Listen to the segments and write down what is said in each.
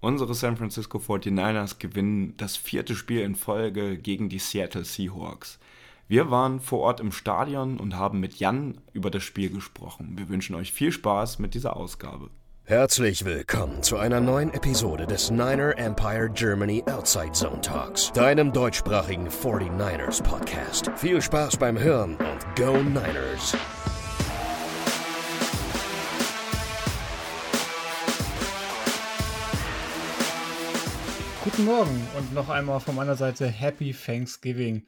Unsere San Francisco 49ers gewinnen das vierte Spiel in Folge gegen die Seattle Seahawks. Wir waren vor Ort im Stadion und haben mit Jan über das Spiel gesprochen. Wir wünschen euch viel Spaß mit dieser Ausgabe. Herzlich willkommen zu einer neuen Episode des Niner Empire Germany Outside Zone Talks, deinem deutschsprachigen 49ers Podcast. Viel Spaß beim Hören und Go Niners! Guten Morgen und noch einmal von meiner Seite Happy Thanksgiving.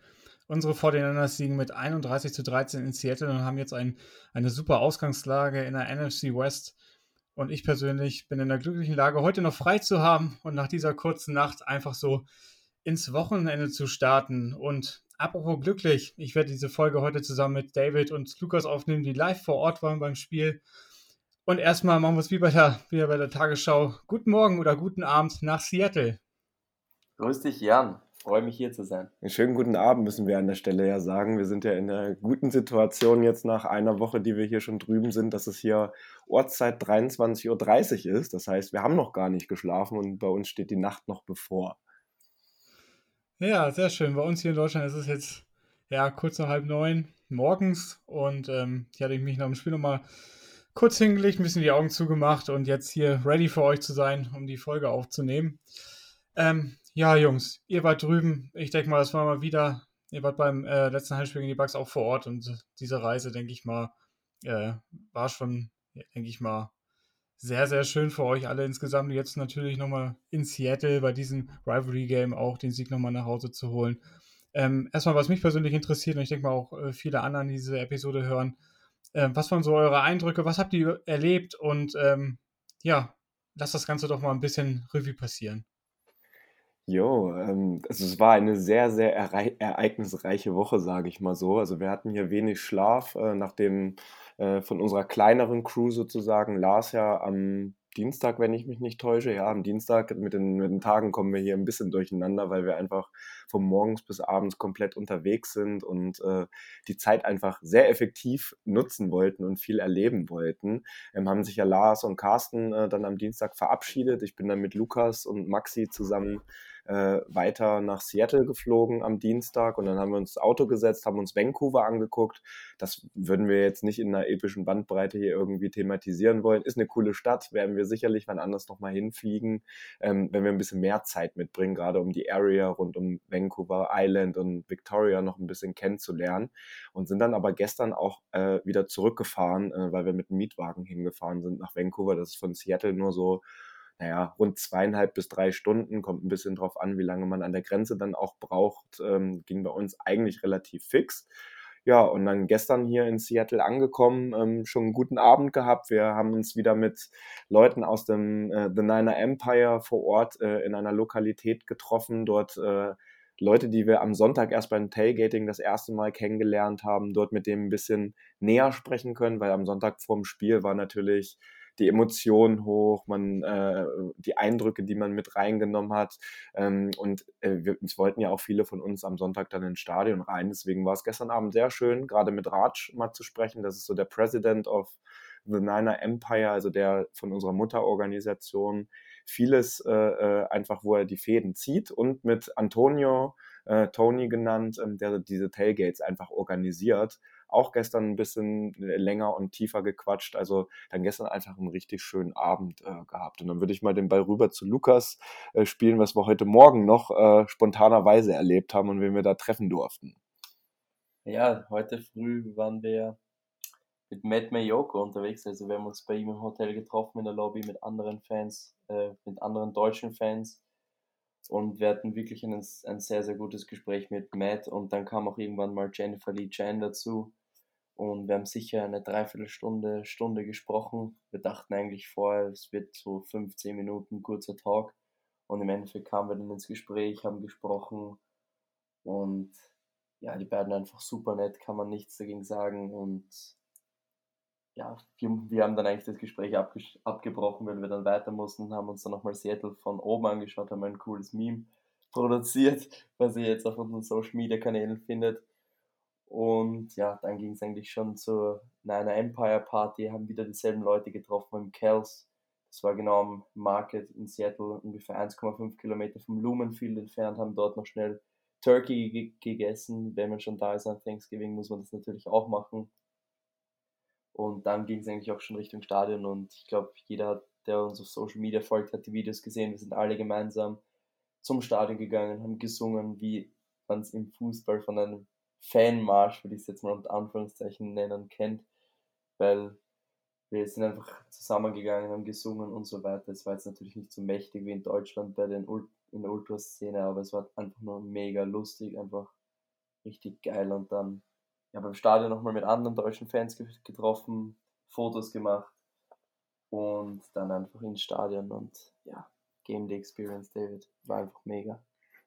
Unsere 49ers siegen mit 31 zu 13 in Seattle und haben jetzt ein, eine super Ausgangslage in der NFC West. Und ich persönlich bin in der glücklichen Lage, heute noch frei zu haben und nach dieser kurzen Nacht einfach so ins Wochenende zu starten. Und apropos glücklich, ich werde diese Folge heute zusammen mit David und Lukas aufnehmen, die live vor Ort waren beim Spiel. Und erstmal machen wir es wie bei der, wie bei der Tagesschau. Guten Morgen oder guten Abend nach Seattle. Grüß dich, Jan. Freue mich hier zu sein. Einen schönen guten Abend müssen wir an der Stelle ja sagen. Wir sind ja in einer guten Situation jetzt nach einer Woche, die wir hier schon drüben sind, dass es hier Ortszeit 23.30 Uhr ist. Das heißt, wir haben noch gar nicht geschlafen und bei uns steht die Nacht noch bevor. Ja, sehr schön. Bei uns hier in Deutschland ist es jetzt ja kurz nach halb neun morgens und ähm, ich hatte mich nach dem Spiel nochmal kurz hingelegt, ein bisschen die Augen zugemacht und jetzt hier ready für euch zu sein, um die Folge aufzunehmen. Ähm, ja, Jungs, ihr wart drüben. Ich denke mal, das war mal wieder. Ihr wart beim äh, letzten Heimspiel gegen die Bugs auch vor Ort und diese Reise, denke ich mal, äh, war schon, denke ich mal, sehr, sehr schön für euch alle insgesamt. Jetzt natürlich nochmal in Seattle bei diesem Rivalry-Game auch den Sieg nochmal nach Hause zu holen. Ähm, erstmal, was mich persönlich interessiert, und ich denke mal auch äh, viele anderen diese Episode hören, äh, was waren so eure Eindrücke? Was habt ihr erlebt? Und ähm, ja, lasst das Ganze doch mal ein bisschen Revue passieren. Jo, ähm, also es war eine sehr, sehr ereignisreiche Woche, sage ich mal so. Also wir hatten hier wenig Schlaf, äh, nachdem äh, von unserer kleineren Crew sozusagen Lars ja am Dienstag, wenn ich mich nicht täusche. Ja, am Dienstag mit den, mit den Tagen kommen wir hier ein bisschen durcheinander, weil wir einfach von morgens bis abends komplett unterwegs sind und äh, die Zeit einfach sehr effektiv nutzen wollten und viel erleben wollten. Ähm, haben sich ja Lars und Carsten äh, dann am Dienstag verabschiedet. Ich bin dann mit Lukas und Maxi zusammen äh, weiter nach Seattle geflogen am Dienstag und dann haben wir uns das Auto gesetzt, haben uns Vancouver angeguckt. Das würden wir jetzt nicht in einer epischen Bandbreite hier irgendwie thematisieren wollen. Ist eine coole Stadt, werden wir sicherlich wann anders nochmal hinfliegen, ähm, wenn wir ein bisschen mehr Zeit mitbringen, gerade um die Area rund um Vancouver Island und Victoria noch ein bisschen kennenzulernen. Und sind dann aber gestern auch äh, wieder zurückgefahren, äh, weil wir mit einem Mietwagen hingefahren sind nach Vancouver. Das ist von Seattle nur so naja, rund zweieinhalb bis drei Stunden, kommt ein bisschen drauf an, wie lange man an der Grenze dann auch braucht, ähm, ging bei uns eigentlich relativ fix. Ja, und dann gestern hier in Seattle angekommen, ähm, schon einen guten Abend gehabt. Wir haben uns wieder mit Leuten aus dem äh, The Niner Empire vor Ort äh, in einer Lokalität getroffen. Dort äh, Leute, die wir am Sonntag erst beim Tailgating das erste Mal kennengelernt haben, dort mit dem ein bisschen näher sprechen können, weil am Sonntag vorm Spiel war natürlich die Emotionen hoch, man, äh, die Eindrücke, die man mit reingenommen hat. Ähm, und äh, wir, es wollten ja auch viele von uns am Sonntag dann ins Stadion rein. Deswegen war es gestern Abend sehr schön, gerade mit Raj mal zu sprechen. Das ist so der President of the Niner Empire, also der von unserer Mutterorganisation. Vieles äh, äh einfach, wo er die Fäden zieht. Und mit Antonio, äh, Tony genannt, ähm, der diese Tailgates einfach organisiert auch gestern ein bisschen äh, länger und tiefer gequatscht. Also dann gestern einfach einen richtig schönen Abend äh, gehabt. Und dann würde ich mal den Ball rüber zu Lukas äh, spielen, was wir heute Morgen noch äh, spontanerweise erlebt haben und wen wir da treffen durften. Ja, heute früh waren wir mit Matt Mayoko unterwegs. Also wir haben uns bei ihm im Hotel getroffen in der Lobby mit anderen Fans, äh, mit anderen deutschen Fans. Und wir hatten wirklich ein, ein sehr, sehr gutes Gespräch mit Matt. Und dann kam auch irgendwann mal Jennifer Lee Chan dazu. Und wir haben sicher eine Dreiviertelstunde, Stunde gesprochen. Wir dachten eigentlich vorher, es wird so 15 Minuten kurzer Talk. Und im Endeffekt kamen wir dann ins Gespräch, haben gesprochen. Und ja, die beiden einfach super nett, kann man nichts dagegen sagen. Und ja, wir, haben dann eigentlich das Gespräch abge abgebrochen, weil wir dann weiter mussten, haben uns dann nochmal Seattle von oben angeschaut, haben ein cooles Meme produziert, was ihr jetzt auf unseren Social Media Kanälen findet. Und ja, dann ging es eigentlich schon zur Niner Empire Party, haben wieder dieselben Leute getroffen im Kells. Das war genau am Market in Seattle, ungefähr 1,5 Kilometer vom Lumenfield entfernt, haben dort noch schnell Turkey gegessen. Wenn man schon da ist an Thanksgiving, muss man das natürlich auch machen. Und dann ging es eigentlich auch schon Richtung Stadion und ich glaube, jeder, der uns auf Social Media folgt, hat die Videos gesehen. Wir sind alle gemeinsam zum Stadion gegangen, haben gesungen, wie man es im Fußball von einem Fanmarsch, würde ich es jetzt mal unter Anführungszeichen nennen, kennt, weil wir sind einfach zusammengegangen, haben gesungen und so weiter. Es war jetzt natürlich nicht so mächtig wie in Deutschland bei den Ult in der Ultraszene, aber es war einfach nur mega lustig, einfach richtig geil und dann ja beim Stadion nochmal mit anderen deutschen Fans getroffen, Fotos gemacht und dann einfach ins Stadion und ja, Game Day Experience, David, war einfach mega.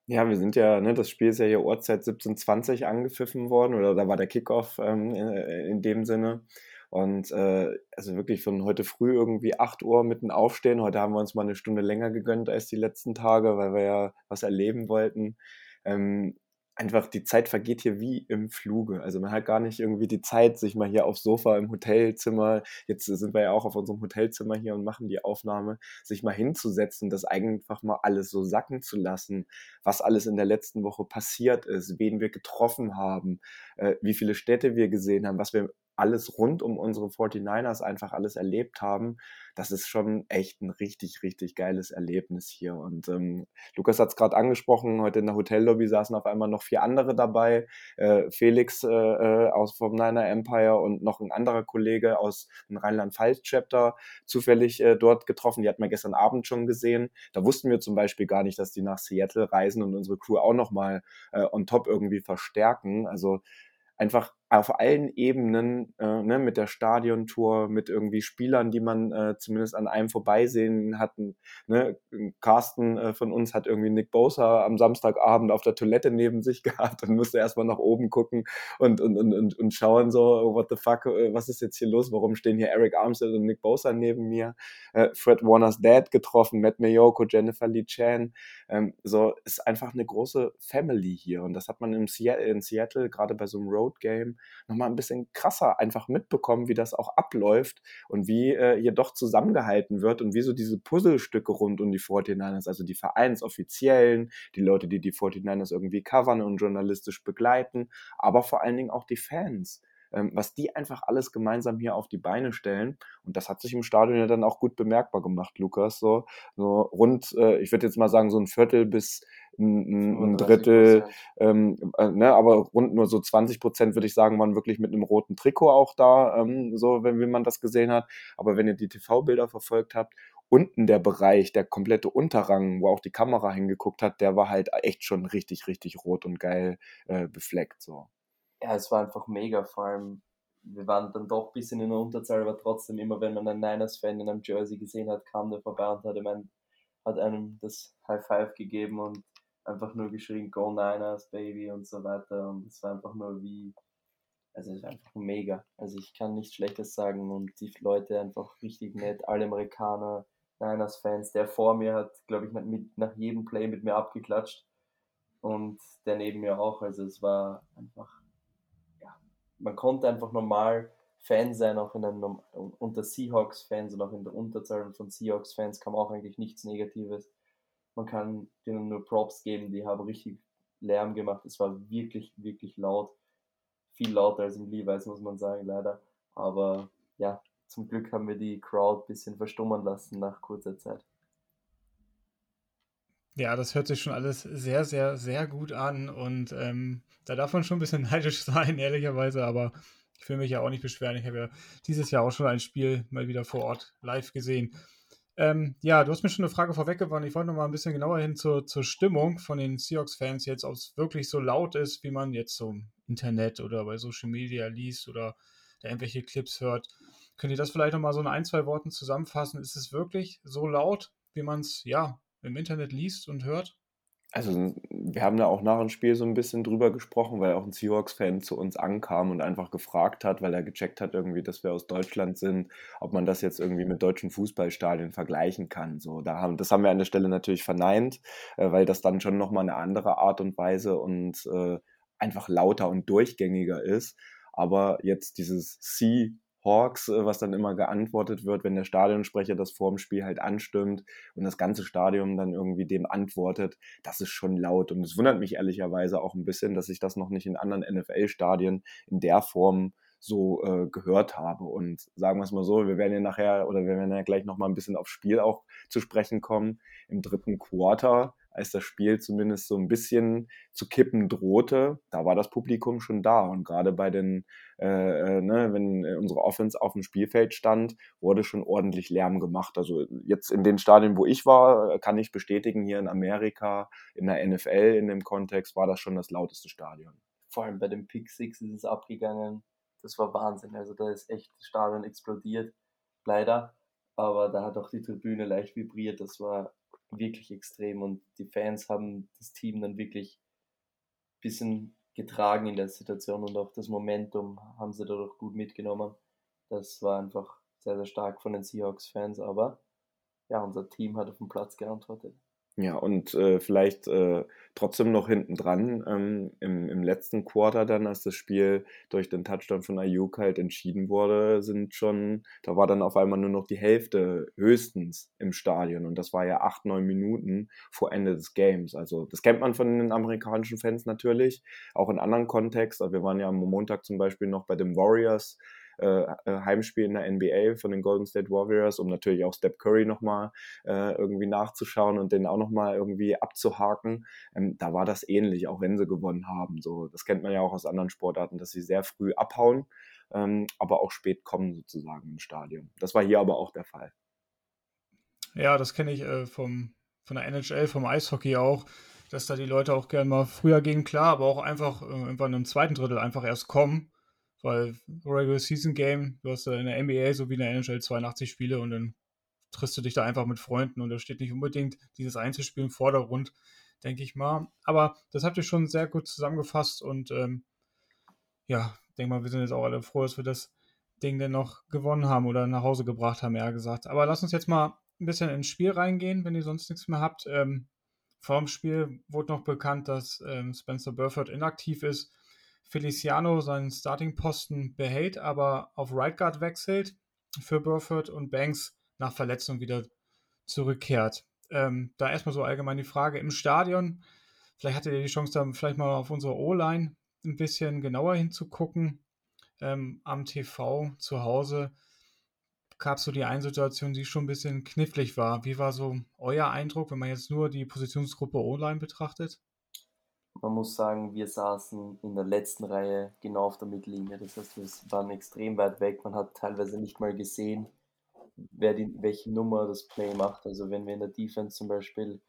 Ja, wir sind ja, ne, das Spiel ist ja hier Uhrzeit 17.20 angepfiffen worden oder da war der Kickoff ähm, in, in, dem Sinne. Und äh, also wirklich von heute früh irgendwie 8 Uhr mitten aufstehen. Heute haben wir uns mal eine Stunde länger gegönnt als die letzten Tage, weil wir ja was erleben wollten. Ähm, einfach die Zeit vergeht hier wie im Fluge. Also man hat gar nicht irgendwie die Zeit, sich mal hier aufs Sofa im Hotelzimmer, jetzt sind wir ja auch auf unserem Hotelzimmer hier und machen die Aufnahme, sich mal hinzusetzen, das einfach mal alles so sacken zu lassen, was alles in der letzten Woche passiert ist, wen wir getroffen haben, äh, wie viele Städte wir gesehen haben, was wir alles rund um unsere 49ers einfach alles erlebt haben, das ist schon echt ein richtig, richtig geiles Erlebnis hier. Und ähm, Lukas hat es gerade angesprochen, heute in der Hotellobby saßen auf einmal noch vier andere dabei. Äh, Felix äh, äh aus vom Niner Empire und noch ein anderer Kollege aus dem Rheinland-Pfalz-Chapter zufällig äh, dort getroffen. Die hatten wir gestern Abend schon gesehen. Da wussten wir zum Beispiel gar nicht, dass die nach Seattle reisen und unsere Crew auch nochmal äh, on top irgendwie verstärken. Also einfach auf allen Ebenen, äh, ne, mit der Stadiontour, mit irgendwie Spielern, die man äh, zumindest an einem vorbeisehen hatten. Ne? Carsten äh, von uns hat irgendwie Nick Bosa am Samstagabend auf der Toilette neben sich gehabt und musste erstmal nach oben gucken und, und, und, und, und schauen so, what the fuck, äh, was ist jetzt hier los? Warum stehen hier Eric Armstead und Nick Bosa neben mir? Äh, Fred Warners Dad getroffen, Matt Mayoko, Jennifer Lee Chan. Ähm, so ist einfach eine große Family hier und das hat man im Seattle, in Seattle gerade bei so einem Road Game nochmal ein bisschen krasser einfach mitbekommen, wie das auch abläuft und wie äh, hier doch zusammengehalten wird und wie so diese Puzzlestücke rund um die 49ers, also die Vereinsoffiziellen, die Leute, die die 49ers irgendwie covern und journalistisch begleiten, aber vor allen Dingen auch die Fans was die einfach alles gemeinsam hier auf die Beine stellen. Und das hat sich im Stadion ja dann auch gut bemerkbar gemacht, Lukas. So, so rund, äh, ich würde jetzt mal sagen, so ein Viertel bis ein, ein Drittel, ähm, äh, ne, aber rund nur so 20 Prozent, würde ich sagen, waren wirklich mit einem roten Trikot auch da, ähm, so wenn, wie man das gesehen hat. Aber wenn ihr die TV-Bilder verfolgt habt, unten der Bereich, der komplette Unterrang, wo auch die Kamera hingeguckt hat, der war halt echt schon richtig, richtig rot und geil äh, befleckt. So ja, es war einfach mega, vor allem wir waren dann doch ein bisschen in der Unterzahl, aber trotzdem immer, wenn man einen Niners-Fan in einem Jersey gesehen hat, kam der vorbei und hat, einem, hat einem das High Five gegeben und einfach nur geschrien, Go Niners, Baby und so weiter. Und es war einfach nur wie, also es war einfach mega, also ich kann nichts Schlechtes sagen und die Leute einfach richtig nett, alle Amerikaner, Niners-Fans, der vor mir hat, glaube ich, mit, nach jedem Play mit mir abgeklatscht und der neben mir auch, also es war einfach man konnte einfach normal Fan sein, auch in einem, unter Seahawks-Fans und auch in der Unterzahl von Seahawks-Fans kam auch eigentlich nichts Negatives. Man kann denen nur Props geben, die haben richtig Lärm gemacht. Es war wirklich, wirklich laut. Viel lauter als im Levi's, muss man sagen, leider. Aber ja, zum Glück haben wir die Crowd ein bisschen verstummen lassen nach kurzer Zeit. Ja, das hört sich schon alles sehr, sehr, sehr gut an und ähm, da darf man schon ein bisschen neidisch sein, ehrlicherweise, aber ich will mich ja auch nicht beschweren. Ich habe ja dieses Jahr auch schon ein Spiel mal wieder vor Ort live gesehen. Ähm, ja, du hast mir schon eine Frage vorweggeworfen. Ich wollte noch mal ein bisschen genauer hin zur, zur Stimmung von den Seahawks-Fans jetzt, ob es wirklich so laut ist, wie man jetzt so im Internet oder bei Social Media liest oder da irgendwelche Clips hört. Könnt ihr das vielleicht noch mal so in ein, zwei Worten zusammenfassen? Ist es wirklich so laut, wie man es ja im Internet liest und hört? Also, wir haben da auch nach dem Spiel so ein bisschen drüber gesprochen, weil auch ein Seahawks-Fan zu uns ankam und einfach gefragt hat, weil er gecheckt hat irgendwie, dass wir aus Deutschland sind, ob man das jetzt irgendwie mit deutschen Fußballstadien vergleichen kann. So, da haben, das haben wir an der Stelle natürlich verneint, äh, weil das dann schon nochmal eine andere Art und Weise und äh, einfach lauter und durchgängiger ist. Aber jetzt dieses Sea Hawks, äh, was dann immer geantwortet wird, wenn der Stadionsprecher das vor Spiel halt anstimmt und das ganze Stadion dann irgendwie dem antwortet, das ist schon laut. Und es wundert mich ehrlicherweise auch ein bisschen, dass ich das noch nicht in anderen NFL-Stadien in der Form so äh, gehört habe. Und sagen wir es mal so, wir werden ja nachher oder wir werden ja gleich nochmal ein bisschen aufs Spiel auch zu sprechen kommen. Im dritten Quarter als das Spiel zumindest so ein bisschen zu kippen drohte, da war das Publikum schon da. Und gerade bei den, äh, äh ne, wenn äh, unsere Offense auf dem Spielfeld stand, wurde schon ordentlich Lärm gemacht. Also jetzt in den Stadien, wo ich war, kann ich bestätigen, hier in Amerika, in der NFL in dem Kontext, war das schon das lauteste Stadion. Vor allem bei dem Pick Six ist es abgegangen. Das war Wahnsinn. Also da ist echt das Stadion explodiert. Leider. Aber da hat auch die Tribüne leicht vibriert. Das war wirklich extrem und die Fans haben das Team dann wirklich ein bisschen getragen in der Situation und auch das Momentum haben sie dadurch gut mitgenommen. Das war einfach sehr, sehr stark von den Seahawks-Fans, aber ja, unser Team hat auf den Platz geantwortet. Ja, und äh, vielleicht äh, trotzdem noch hinten dran ähm, im, im letzten Quarter dann, als das Spiel durch den Touchdown von Ayuk halt entschieden wurde, sind schon, da war dann auf einmal nur noch die Hälfte höchstens im Stadion und das war ja acht, neun Minuten vor Ende des Games. Also das kennt man von den amerikanischen Fans natürlich, auch in anderen Kontexten. Wir waren ja am Montag zum Beispiel noch bei den Warriors äh, äh, Heimspiel in der NBA von den Golden State Warriors, um natürlich auch Steph Curry nochmal äh, irgendwie nachzuschauen und den auch nochmal irgendwie abzuhaken. Ähm, da war das ähnlich, auch wenn sie gewonnen haben. So, das kennt man ja auch aus anderen Sportarten, dass sie sehr früh abhauen, ähm, aber auch spät kommen sozusagen im Stadion. Das war hier aber auch der Fall. Ja, das kenne ich äh, vom, von der NHL, vom Eishockey auch, dass da die Leute auch gerne mal früher gehen, klar, aber auch einfach äh, irgendwann im zweiten Drittel einfach erst kommen weil Regular Season Game, du hast in der NBA so wie in der NHL 82 Spiele und dann triffst du dich da einfach mit Freunden und da steht nicht unbedingt dieses Einzelspiel im Vordergrund, denke ich mal. Aber das habt ihr schon sehr gut zusammengefasst und ähm, ja, denke mal, wir sind jetzt auch alle froh, dass wir das Ding denn noch gewonnen haben oder nach Hause gebracht haben, eher gesagt. Aber lass uns jetzt mal ein bisschen ins Spiel reingehen, wenn ihr sonst nichts mehr habt. Ähm, vor dem Spiel wurde noch bekannt, dass ähm, Spencer Burford inaktiv ist. Feliciano seinen Starting-Posten behält, aber auf Right Guard wechselt für Burford und Banks nach Verletzung wieder zurückkehrt. Ähm, da erstmal so allgemein die Frage im Stadion. Vielleicht hattet ihr die Chance, da vielleicht mal auf unsere O-Line ein bisschen genauer hinzugucken. Ähm, am TV zu Hause gab es so die eine Situation, die schon ein bisschen knifflig war. Wie war so euer Eindruck, wenn man jetzt nur die Positionsgruppe O-Line betrachtet? Man muss sagen, wir saßen in der letzten Reihe genau auf der Mittellinie. Das heißt, wir waren extrem weit weg. Man hat teilweise nicht mal gesehen, wer die, welche Nummer das Play macht. Also wenn wir in der Defense zum Beispiel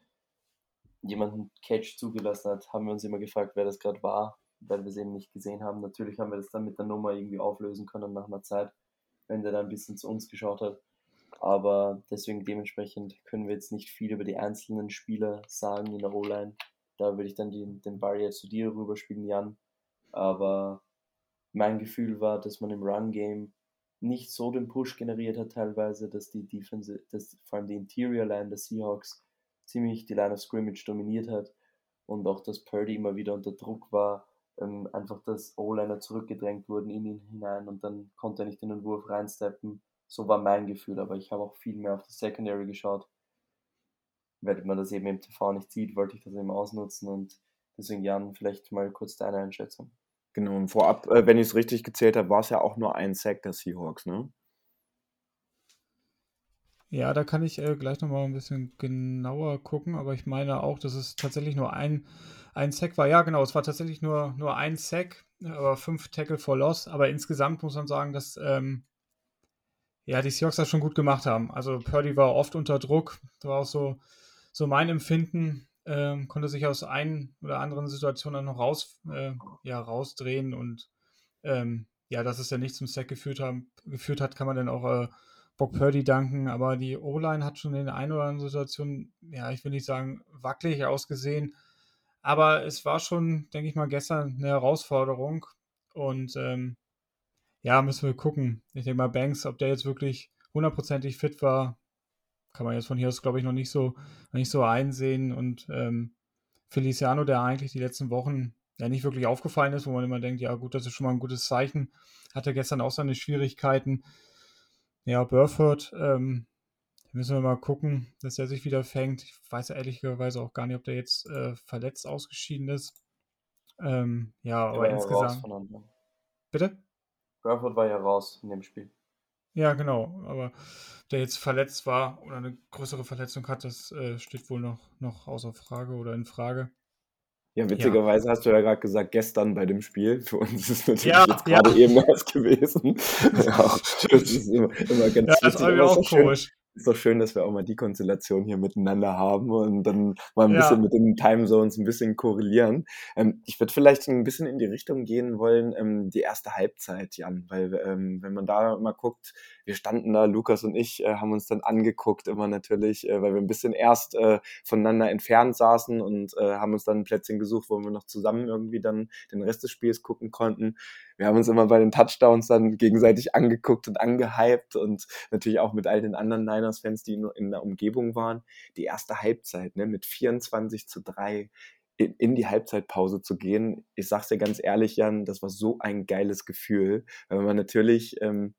jemanden Catch zugelassen hat, haben wir uns immer gefragt, wer das gerade war, weil wir es eben nicht gesehen haben. Natürlich haben wir das dann mit der Nummer irgendwie auflösen können nach einer Zeit, wenn der dann ein bisschen zu uns geschaut hat. Aber deswegen dementsprechend können wir jetzt nicht viel über die einzelnen Spieler sagen in der O-Line. Da würde ich dann die, den Ball jetzt zu dir rüberspielen, Jan. Aber mein Gefühl war, dass man im Run-Game nicht so den Push generiert hat teilweise, dass die Defense, dass vor allem die Interior Line der Seahawks ziemlich die Line of Scrimmage dominiert hat und auch, dass Purdy immer wieder unter Druck war, ähm, einfach, dass O-Liner zurückgedrängt wurden in ihn hinein und dann konnte er nicht in den Wurf reinsteppen. So war mein Gefühl, aber ich habe auch viel mehr auf die Secondary geschaut weil man das eben im TV nicht sieht, wollte ich das eben ausnutzen und deswegen Jan, vielleicht mal kurz deine Einschätzung. Genau, und vorab, äh, wenn ich es richtig gezählt habe, war es ja auch nur ein Sack der Seahawks, ne? Ja, da kann ich äh, gleich nochmal ein bisschen genauer gucken, aber ich meine auch, dass es tatsächlich nur ein, ein Sack war. Ja, genau, es war tatsächlich nur, nur ein Sack, aber fünf Tackle for Loss. Aber insgesamt muss man sagen, dass ähm, ja, die Seahawks das schon gut gemacht haben. Also Purdy war oft unter Druck. Da war auch so so mein Empfinden, äh, konnte sich aus ein oder anderen Situationen noch raus, äh, ja, rausdrehen und ähm, ja, dass es ja nicht zum Sack geführt, haben, geführt hat, kann man dann auch äh, Bob Purdy danken, aber die O-Line hat schon in der einen oder anderen Situation, ja, ich will nicht sagen wackelig ausgesehen, aber es war schon, denke ich mal, gestern eine Herausforderung. Und ähm, ja, müssen wir gucken. Ich denke mal, Banks, ob der jetzt wirklich hundertprozentig fit war, kann man jetzt von hier aus, glaube ich, noch nicht so, noch nicht so einsehen. Und ähm, Feliciano, der eigentlich die letzten Wochen ja nicht wirklich aufgefallen ist, wo man immer denkt, ja gut, das ist schon mal ein gutes Zeichen. Hatte gestern auch seine Schwierigkeiten. Ja, Burford, ähm, müssen wir mal gucken, dass er sich wieder fängt. Ich weiß ehrlicherweise auch gar nicht, ob der jetzt äh, verletzt ausgeschieden ist. Ähm, ja, aber ja, insgesamt. Bitte? Burford war ja raus in dem Spiel. Ja, genau. Aber der jetzt verletzt war oder eine größere Verletzung hat, das äh, steht wohl noch, noch außer Frage oder in Frage. Ja, witzigerweise ja. hast du ja gerade gesagt, gestern bei dem Spiel. Für uns ist es natürlich ja, jetzt gerade ja. eben erst gewesen. ja, das ist immer, immer ganz ja, das ist auch komisch ist doch schön, dass wir auch mal die Konstellation hier miteinander haben und dann mal ein ja. bisschen mit den Timezones ein bisschen korrelieren. Ähm, ich würde vielleicht ein bisschen in die Richtung gehen wollen, ähm, die erste Halbzeit, Jan, weil ähm, wenn man da mal guckt, wir standen da, Lukas und ich, äh, haben uns dann angeguckt, immer natürlich, äh, weil wir ein bisschen erst äh, voneinander entfernt saßen und äh, haben uns dann ein Plätzchen gesucht, wo wir noch zusammen irgendwie dann den Rest des Spiels gucken konnten. Wir haben uns immer bei den Touchdowns dann gegenseitig angeguckt und angehypt und natürlich auch mit all den anderen Niners-Fans, die in der Umgebung waren. Die erste Halbzeit ne, mit 24 zu 3 in, in die Halbzeitpause zu gehen. Ich sag's dir ganz ehrlich, Jan, das war so ein geiles Gefühl, weil man natürlich ähm,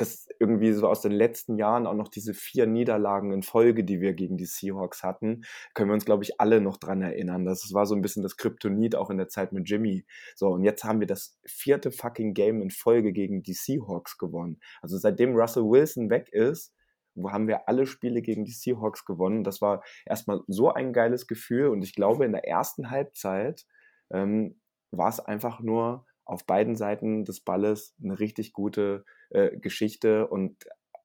das irgendwie so aus den letzten Jahren auch noch diese vier Niederlagen in Folge, die wir gegen die Seahawks hatten, können wir uns, glaube ich, alle noch dran erinnern. Das war so ein bisschen das Kryptonit auch in der Zeit mit Jimmy. So, und jetzt haben wir das vierte fucking Game in Folge gegen die Seahawks gewonnen. Also seitdem Russell Wilson weg ist, wo haben wir alle Spiele gegen die Seahawks gewonnen. Das war erstmal so ein geiles Gefühl und ich glaube, in der ersten Halbzeit ähm, war es einfach nur auf beiden Seiten des Balles eine richtig gute äh, Geschichte und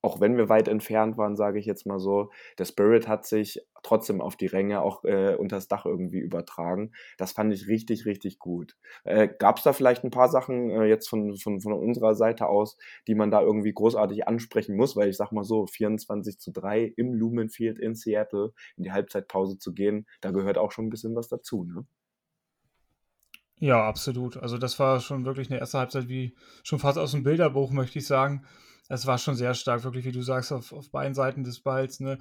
auch wenn wir weit entfernt waren, sage ich jetzt mal so, der Spirit hat sich trotzdem auf die Ränge auch äh, unters Dach irgendwie übertragen. Das fand ich richtig, richtig gut. Äh, Gab es da vielleicht ein paar Sachen äh, jetzt von, von, von unserer Seite aus, die man da irgendwie großartig ansprechen muss? Weil ich sag mal so, 24 zu 3 im Lumenfield in Seattle in die Halbzeitpause zu gehen, da gehört auch schon ein bisschen was dazu, ne? Ja, absolut. Also das war schon wirklich eine erste Halbzeit wie schon fast aus dem Bilderbuch, möchte ich sagen. Es war schon sehr stark, wirklich, wie du sagst, auf, auf beiden Seiten des Balls. Ne?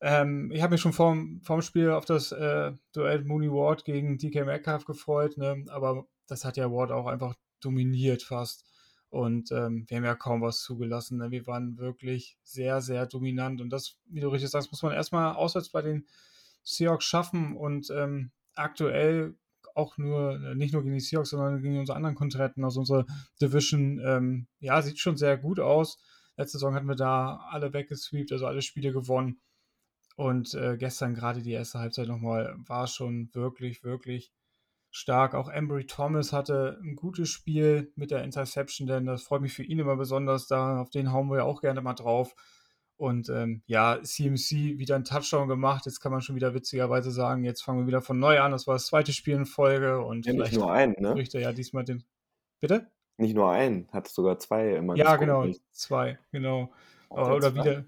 Ähm, ich habe mich schon vorm, vorm Spiel auf das äh, Duell Mooney Ward gegen DK Metcalf gefreut, ne? aber das hat ja Ward auch einfach dominiert fast. Und ähm, wir haben ja kaum was zugelassen. Ne? Wir waren wirklich sehr, sehr dominant. Und das, wie du richtig sagst, muss man erstmal auswärts bei den Seahawks schaffen. Und ähm, aktuell auch nur, äh, nicht nur gegen die Seahawks, sondern gegen unsere anderen Kontrahenten aus unserer Division. Ähm, ja, sieht schon sehr gut aus. Letzte Saison hatten wir da alle weggesweept, also alle Spiele gewonnen. Und äh, gestern gerade die erste Halbzeit nochmal war schon wirklich, wirklich stark. Auch Embry Thomas hatte ein gutes Spiel mit der Interception, denn das freut mich für ihn immer besonders. Da, auf den hauen wir ja auch gerne mal drauf. Und ähm, ja, CMC wieder einen Touchdown gemacht. Jetzt kann man schon wieder witzigerweise sagen, jetzt fangen wir wieder von neu an. Das war das zweite Spiel in Folge. Und ja, nicht nur einen, ne? Bricht er ja diesmal den. Bitte? Nicht nur einen, hat sogar zwei immer. Ja, genau, zwei, genau. Oder wieder,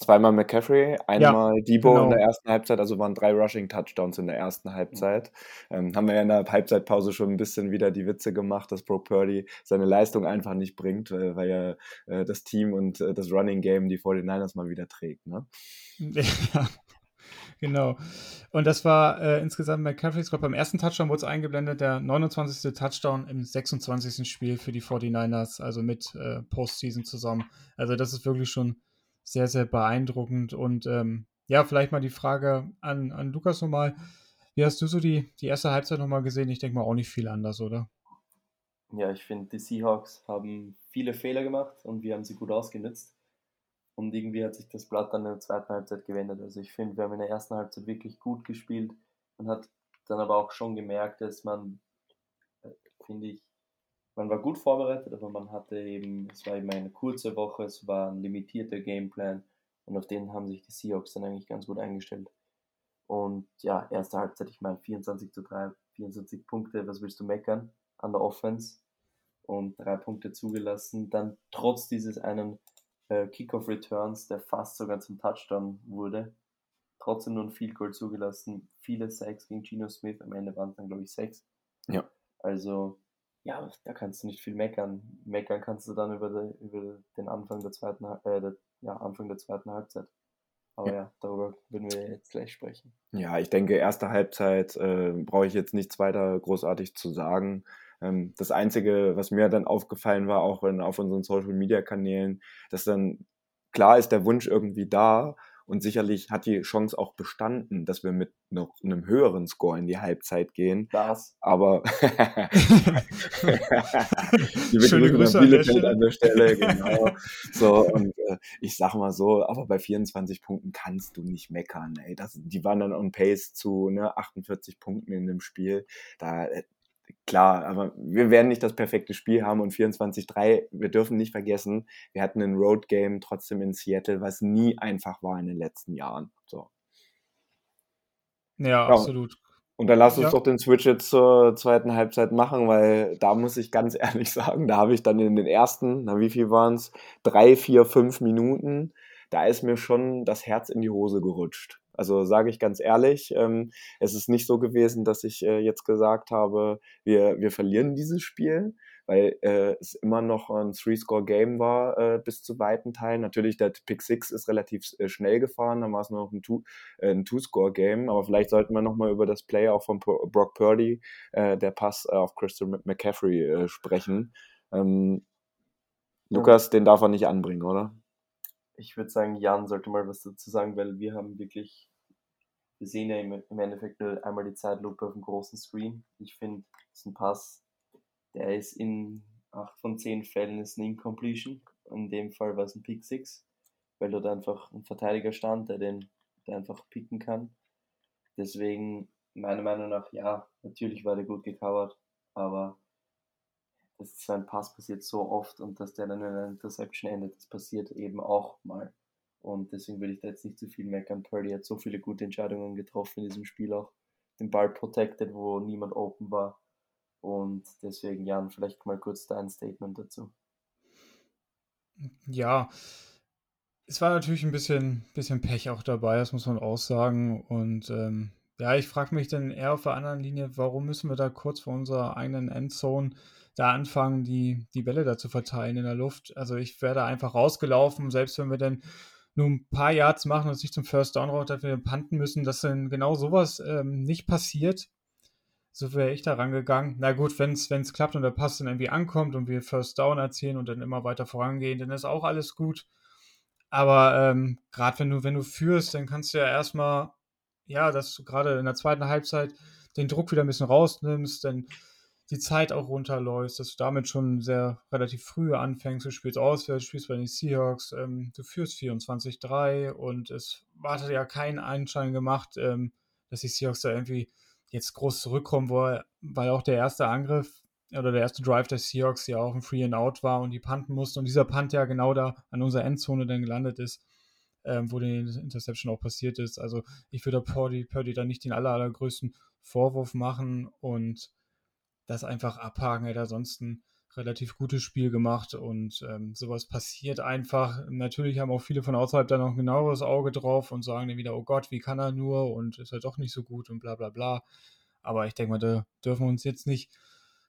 Zweimal McCaffrey, einmal ja, Debo genau. in der ersten Halbzeit, also waren drei Rushing-Touchdowns in der ersten Halbzeit. Ähm, haben wir ja in der Halbzeitpause schon ein bisschen wieder die Witze gemacht, dass Brock Purdy seine Leistung einfach nicht bringt, weil, weil er äh, das Team und äh, das Running Game die 49ers mal wieder trägt. Ne? Ja, genau. Und das war äh, insgesamt McCaffrey, ich glaube, beim ersten Touchdown wurde es eingeblendet, der 29. Touchdown im 26. Spiel für die 49ers, also mit äh, Postseason zusammen. Also das ist wirklich schon sehr, sehr beeindruckend. Und ähm, ja, vielleicht mal die Frage an, an Lukas nochmal. Wie hast du so die, die erste Halbzeit nochmal gesehen? Ich denke mal auch nicht viel anders, oder? Ja, ich finde, die Seahawks haben viele Fehler gemacht und wir haben sie gut ausgenutzt. Und irgendwie hat sich das Blatt dann in der zweiten Halbzeit gewendet. Also ich finde, wir haben in der ersten Halbzeit wirklich gut gespielt. Man hat dann aber auch schon gemerkt, dass man, äh, finde ich, man war gut vorbereitet, aber man hatte eben, es war eben eine kurze Woche, es war ein limitierter Gameplan und auf den haben sich die Seahawks dann eigentlich ganz gut eingestellt. Und ja, erste Halbzeit, ich meine 24 zu 3, 24 Punkte, was willst du meckern an der Offense? Und drei Punkte zugelassen. Dann trotz dieses einen äh, Kickoff Returns, der fast sogar zum Touchdown wurde, trotzdem nur ein Field Goal zugelassen. Viele Sacks gegen Geno Smith, am Ende waren es dann glaube ich sechs. Ja. Also ja, da kannst du nicht viel meckern. Meckern kannst du dann über, die, über den Anfang der zweiten, äh, der, ja, Anfang der zweiten Halbzeit. Aber ja, darüber würden wir jetzt gleich sprechen. Ja, ich denke, erste Halbzeit äh, brauche ich jetzt nichts weiter großartig zu sagen. Ähm, das Einzige, was mir dann aufgefallen war, auch wenn auf unseren Social-Media-Kanälen, dass dann klar ist der Wunsch irgendwie da, und sicherlich hat die Chance auch bestanden, dass wir mit noch einem höheren Score in die Halbzeit gehen. Das. Aber die Schöne Grüße an der Stelle. An der Stelle genau. so, und äh, ich sag mal so, aber bei 24 Punkten kannst du nicht meckern. Ey. Das, die waren dann on pace zu ne, 48 Punkten in dem Spiel. Da, äh, klar, aber wir werden nicht das perfekte Spiel haben und 24-3, wir dürfen nicht vergessen, wir hatten ein Road Game trotzdem in Seattle, was nie einfach war in den letzten Jahren. So. Ja, ja. absolut. Und dann lass uns ja. doch den Switch jetzt zur zweiten Halbzeit machen, weil da muss ich ganz ehrlich sagen, da habe ich dann in den ersten, na wie viel waren es, drei, vier, fünf Minuten, da ist mir schon das Herz in die Hose gerutscht. Also sage ich ganz ehrlich, ähm, es ist nicht so gewesen, dass ich äh, jetzt gesagt habe, wir, wir verlieren dieses Spiel, weil äh, es immer noch ein Three-Score-Game war äh, bis zu weiten Teilen. Natürlich, der Pick Six ist relativ äh, schnell gefahren, dann war es nur noch ein, Two, äh, ein Two-Score-Game, aber vielleicht sollten wir nochmal über das Play auch von Brock Purdy, äh, der Pass auf Christian McCaffrey sprechen. Ähm, Lukas, den darf er nicht anbringen, oder? Ich würde sagen, Jan sollte mal was dazu sagen, weil wir haben wirklich wir sehen ja im, Endeffekt einmal die Zeitlupe auf dem großen Screen. Ich finde, das ist ein Pass, der ist in 8 von 10 Fällen ist ein Incompletion. In dem Fall war es ein Pick 6, weil dort einfach ein Verteidiger stand, der den der einfach picken kann. Deswegen, meiner Meinung nach, ja, natürlich war der gut gecovert, aber dass so Pass passiert so oft und dass der dann in einer Interception endet, das passiert eben auch mal. Und deswegen will ich da jetzt nicht zu viel meckern. Purdy hat so viele gute Entscheidungen getroffen in diesem Spiel auch. Den Ball protected, wo niemand open war. Und deswegen, Jan, vielleicht mal kurz dein Statement dazu. Ja, es war natürlich ein bisschen, bisschen Pech auch dabei, das muss man auch sagen. Und ähm, ja, ich frage mich dann eher auf der anderen Linie, warum müssen wir da kurz vor unserer eigenen Endzone da anfangen, die, die Bälle da zu verteilen in der Luft? Also ich wäre da einfach rausgelaufen, selbst wenn wir dann nur ein paar Yards machen und sich zum First Down raus, dass wir panten müssen, dass dann genau sowas ähm, nicht passiert. So wäre ich da rangegangen. Na gut, wenn es klappt und der Pass dann irgendwie ankommt und wir First Down erzielen und dann immer weiter vorangehen, dann ist auch alles gut. Aber ähm, gerade wenn du, wenn du führst, dann kannst du ja erstmal, ja, dass du gerade in der zweiten Halbzeit den Druck wieder ein bisschen rausnimmst, dann die Zeit auch runterläufst, dass du damit schon sehr relativ früh anfängst. Du spielst auswärts, spielst bei den Seahawks, ähm, du führst 24-3 und es hatte ja keinen Anschein gemacht, ähm, dass die Seahawks da irgendwie jetzt groß zurückkommen, weil, weil auch der erste Angriff oder der erste Drive der Seahawks ja auch ein Free and Out war und die panten mussten und dieser Punt ja genau da an unserer Endzone dann gelandet ist, ähm, wo die Interception auch passiert ist. Also ich würde Purdy, Purdy da nicht den aller, allergrößten Vorwurf machen und das einfach abhaken. Er hat ansonsten ein relativ gutes Spiel gemacht und ähm, sowas passiert einfach. Natürlich haben auch viele von außerhalb da noch ein genaueres Auge drauf und sagen dann wieder, oh Gott, wie kann er nur und ist er doch nicht so gut und bla bla bla. Aber ich denke mal, da dürfen wir uns jetzt nicht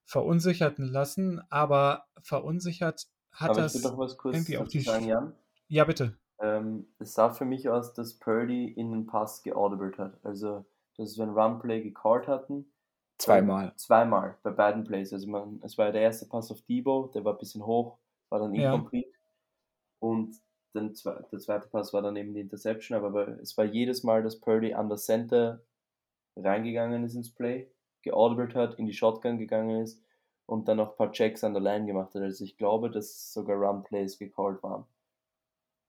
verunsichert lassen, aber verunsichert hat aber das irgendwie auf die sagen, Jan. Ja, bitte. Ähm, es sah für mich aus, dass Purdy in den Pass geaudibled hat. Also, dass wir ein Runplay gecallt hatten Zweimal. Zweimal bei beiden Plays. Also man, es war der erste Pass auf Debo, der war ein bisschen hoch, war dann incomplete. Ja. Und dann der zweite Pass war dann eben die Interception, aber es war jedes Mal, dass Purdy an der Center reingegangen ist ins Play, geaudibled hat, in die Shotgun gegangen ist und dann noch ein paar Checks an der Line gemacht hat. Also ich glaube, dass sogar Run Plays gecallt waren.